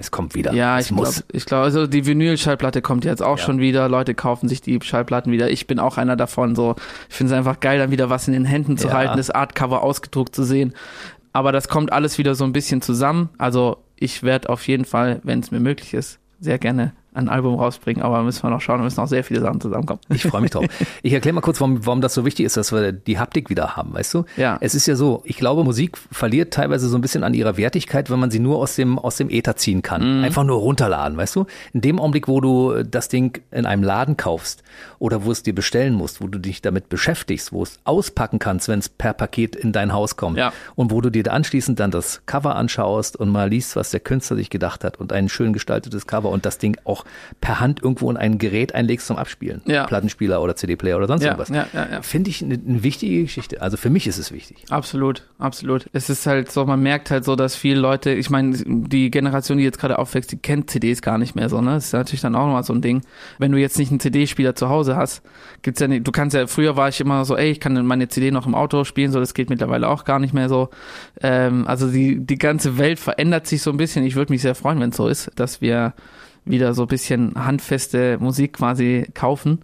Es kommt wieder. Ja, es ich glaube, ich glaube, also die Vinyl-Schallplatte kommt jetzt auch ja. schon wieder. Leute kaufen sich die Schallplatten wieder. Ich bin auch einer davon. So, ich finde es einfach geil, dann wieder was in den Händen zu ja. halten, das Artcover ausgedruckt zu sehen. Aber das kommt alles wieder so ein bisschen zusammen. Also ich werde auf jeden Fall, wenn es mir möglich ist, sehr gerne ein Album rausbringen, aber müssen wir noch schauen, müssen noch sehr viele Sachen zusammenkommen. Ich freue mich drauf. <laughs> Ich erkläre mal kurz, warum, warum das so wichtig ist, dass wir die Haptik wieder haben, weißt du? Ja. Es ist ja so, ich glaube, Musik verliert teilweise so ein bisschen an ihrer Wertigkeit, wenn man sie nur aus dem, aus dem Äther ziehen kann. Mhm. Einfach nur runterladen, weißt du? In dem Augenblick, wo du das Ding in einem Laden kaufst oder wo es dir bestellen musst, wo du dich damit beschäftigst, wo es auspacken kannst, wenn es per Paket in dein Haus kommt ja. und wo du dir anschließend dann das Cover anschaust und mal liest, was der Künstler sich gedacht hat und ein schön gestaltetes Cover und das Ding auch per Hand irgendwo in ein Gerät einlegst zum Abspielen. Ja. Plattenspieler oder CD-Player oder sonst ja, irgendwas. Ja, ja, ja. Finde ich eine, eine wichtige Geschichte. Also für mich ist es wichtig. Absolut, absolut. Es ist halt so, man merkt halt so, dass viele Leute, ich meine, die Generation, die jetzt gerade aufwächst, die kennt CDs gar nicht mehr so, ne? Das ist natürlich dann auch nochmal so ein Ding. Wenn du jetzt nicht einen CD-Spieler zu Hause hast, gibt's ja nicht, du kannst ja, früher war ich immer so, ey, ich kann meine CD noch im Auto spielen, so, das geht mittlerweile auch gar nicht mehr so. Ähm, also die, die ganze Welt verändert sich so ein bisschen. Ich würde mich sehr freuen, wenn es so ist, dass wir wieder so ein bisschen handfeste Musik quasi kaufen.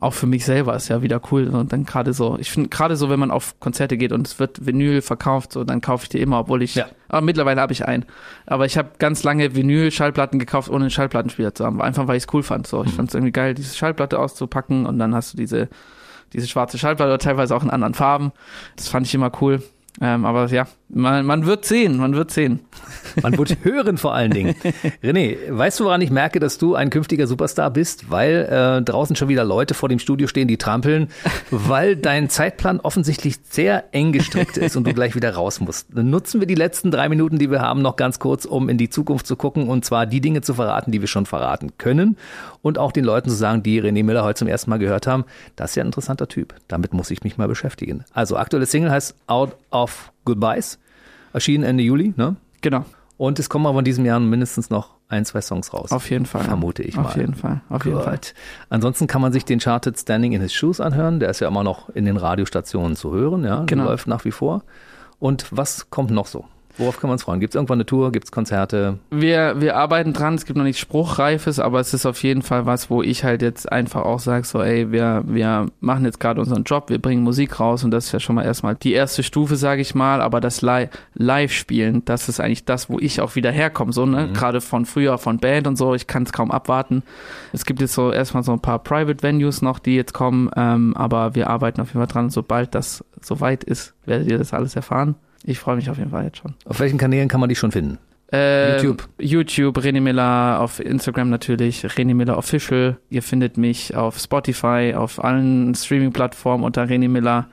auch für mich selber ist ja wieder cool. Und dann gerade so, ich finde gerade so, wenn man auf Konzerte geht und es wird Vinyl verkauft, so dann kaufe ich die immer, obwohl ich. Ja. Aber mittlerweile habe ich einen. Aber ich habe ganz lange Vinyl-Schallplatten gekauft, ohne einen Schallplattenspieler zu haben. Einfach weil ich es cool fand. So, ich Mhm. fand es irgendwie geil, diese Schallplatte auszupacken und dann hast du diese, diese schwarze Schallplatte, oder teilweise auch in anderen Farben. Das fand ich immer cool. Ähm, aber ja, man, man wird sehen, man wird sehen. Man wird <laughs> hören vor allen Dingen. René, weißt du, woran ich merke, dass du ein künftiger Superstar bist? Weil äh, draußen schon wieder Leute vor dem Studio stehen, die trampeln, weil dein Zeitplan offensichtlich sehr eng gestrickt ist und du gleich wieder raus musst. Dann nutzen wir die letzten drei Minuten, die wir haben, noch ganz kurz, um in die Zukunft zu gucken und zwar die Dinge zu verraten, die wir schon verraten können und auch den Leuten zu sagen, die René Miller heute zum ersten Mal gehört haben, das ist ja ein interessanter Typ. Damit muss ich mich mal beschäftigen. Also aktuelle Single heißt Out of Goodbyes, erschienen Ende Juli, ne? Genau, Und es kommen aber in diesem Jahr mindestens noch ein, zwei Songs raus. auf jeden Fall. Vermute ich mal. Auf jeden Fall, auf jeden Fall. Ansonsten kann man sich den Charted Standing in His Shoes anhören. Der ist ja immer noch in den Radiostationen zu hören. Ja, Der Genau. läuft nach wie vor. Und was kommt noch so? Worauf kann man uns freuen? Gibt es irgendwann eine Tour? Gibt es Konzerte? Wir, wir arbeiten dran, es gibt noch nichts Spruchreifes, aber es ist auf jeden Fall was, wo ich halt jetzt einfach auch sage, so ey, wir, wir machen jetzt gerade unseren Job, wir bringen Musik raus und das ist ja schon mal erstmal die erste Stufe, sage ich mal, aber das Li Live-Spielen, das ist eigentlich das, wo ich auch wieder herkomme, so, ne, gerade von früher, von Band und so, ich kann es kaum abwarten. Es gibt jetzt so erstmal so ein paar Private Venues noch, die jetzt kommen, ähm, aber wir arbeiten auf jeden Fall dran, sobald das soweit ist, werdet ihr das alles erfahren. Ich freue mich auf jeden Fall jetzt schon. Auf welchen Kanälen kann man die schon finden? Ähm, YouTube. YouTube, René Miller, auf Instagram natürlich, René Miller Official. Ihr findet mich auf Spotify, auf allen Streaming-Plattformen unter René Miller.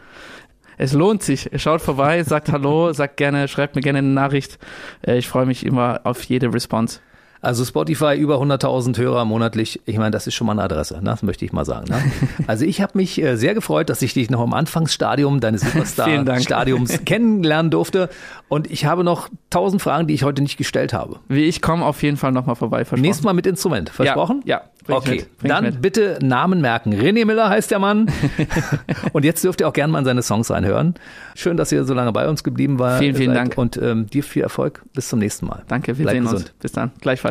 Es lohnt sich. Schaut vorbei, sagt Hallo, <laughs> sagt gerne, schreibt mir gerne eine Nachricht. Äh, Ich freue mich immer auf jede Response. Also Spotify über 100.000 Hörer monatlich. Ich meine, das ist schon mal eine Adresse, ne? das möchte ich mal sagen. Ne? <laughs> Also ich habe mich äh, sehr gefreut, dass ich dich noch im Anfangsstadium deines. <laughs> Superstar-Stadiums <laughs> kennenlernen durfte. Und ich habe noch tausend Fragen, die ich heute nicht gestellt habe. Wie ich komme auf jeden Fall nochmal vorbei, versprochen. Nächstes Mal mit Instrument, versprochen? Ja, ja Okay, dann bitte Namen merken. René Miller heißt der Mann. und jetzt dürft ihr auch gerne mal in seine Songs reinhören. Schön, dass ihr so lange bei uns geblieben war. Vielen, vielen. Dank. Und ähm, dir viel Erfolg. Bis zum nächsten Mal. Danke, wir Bleib sehen uns. gesund. Bis dann. Gleichfalls.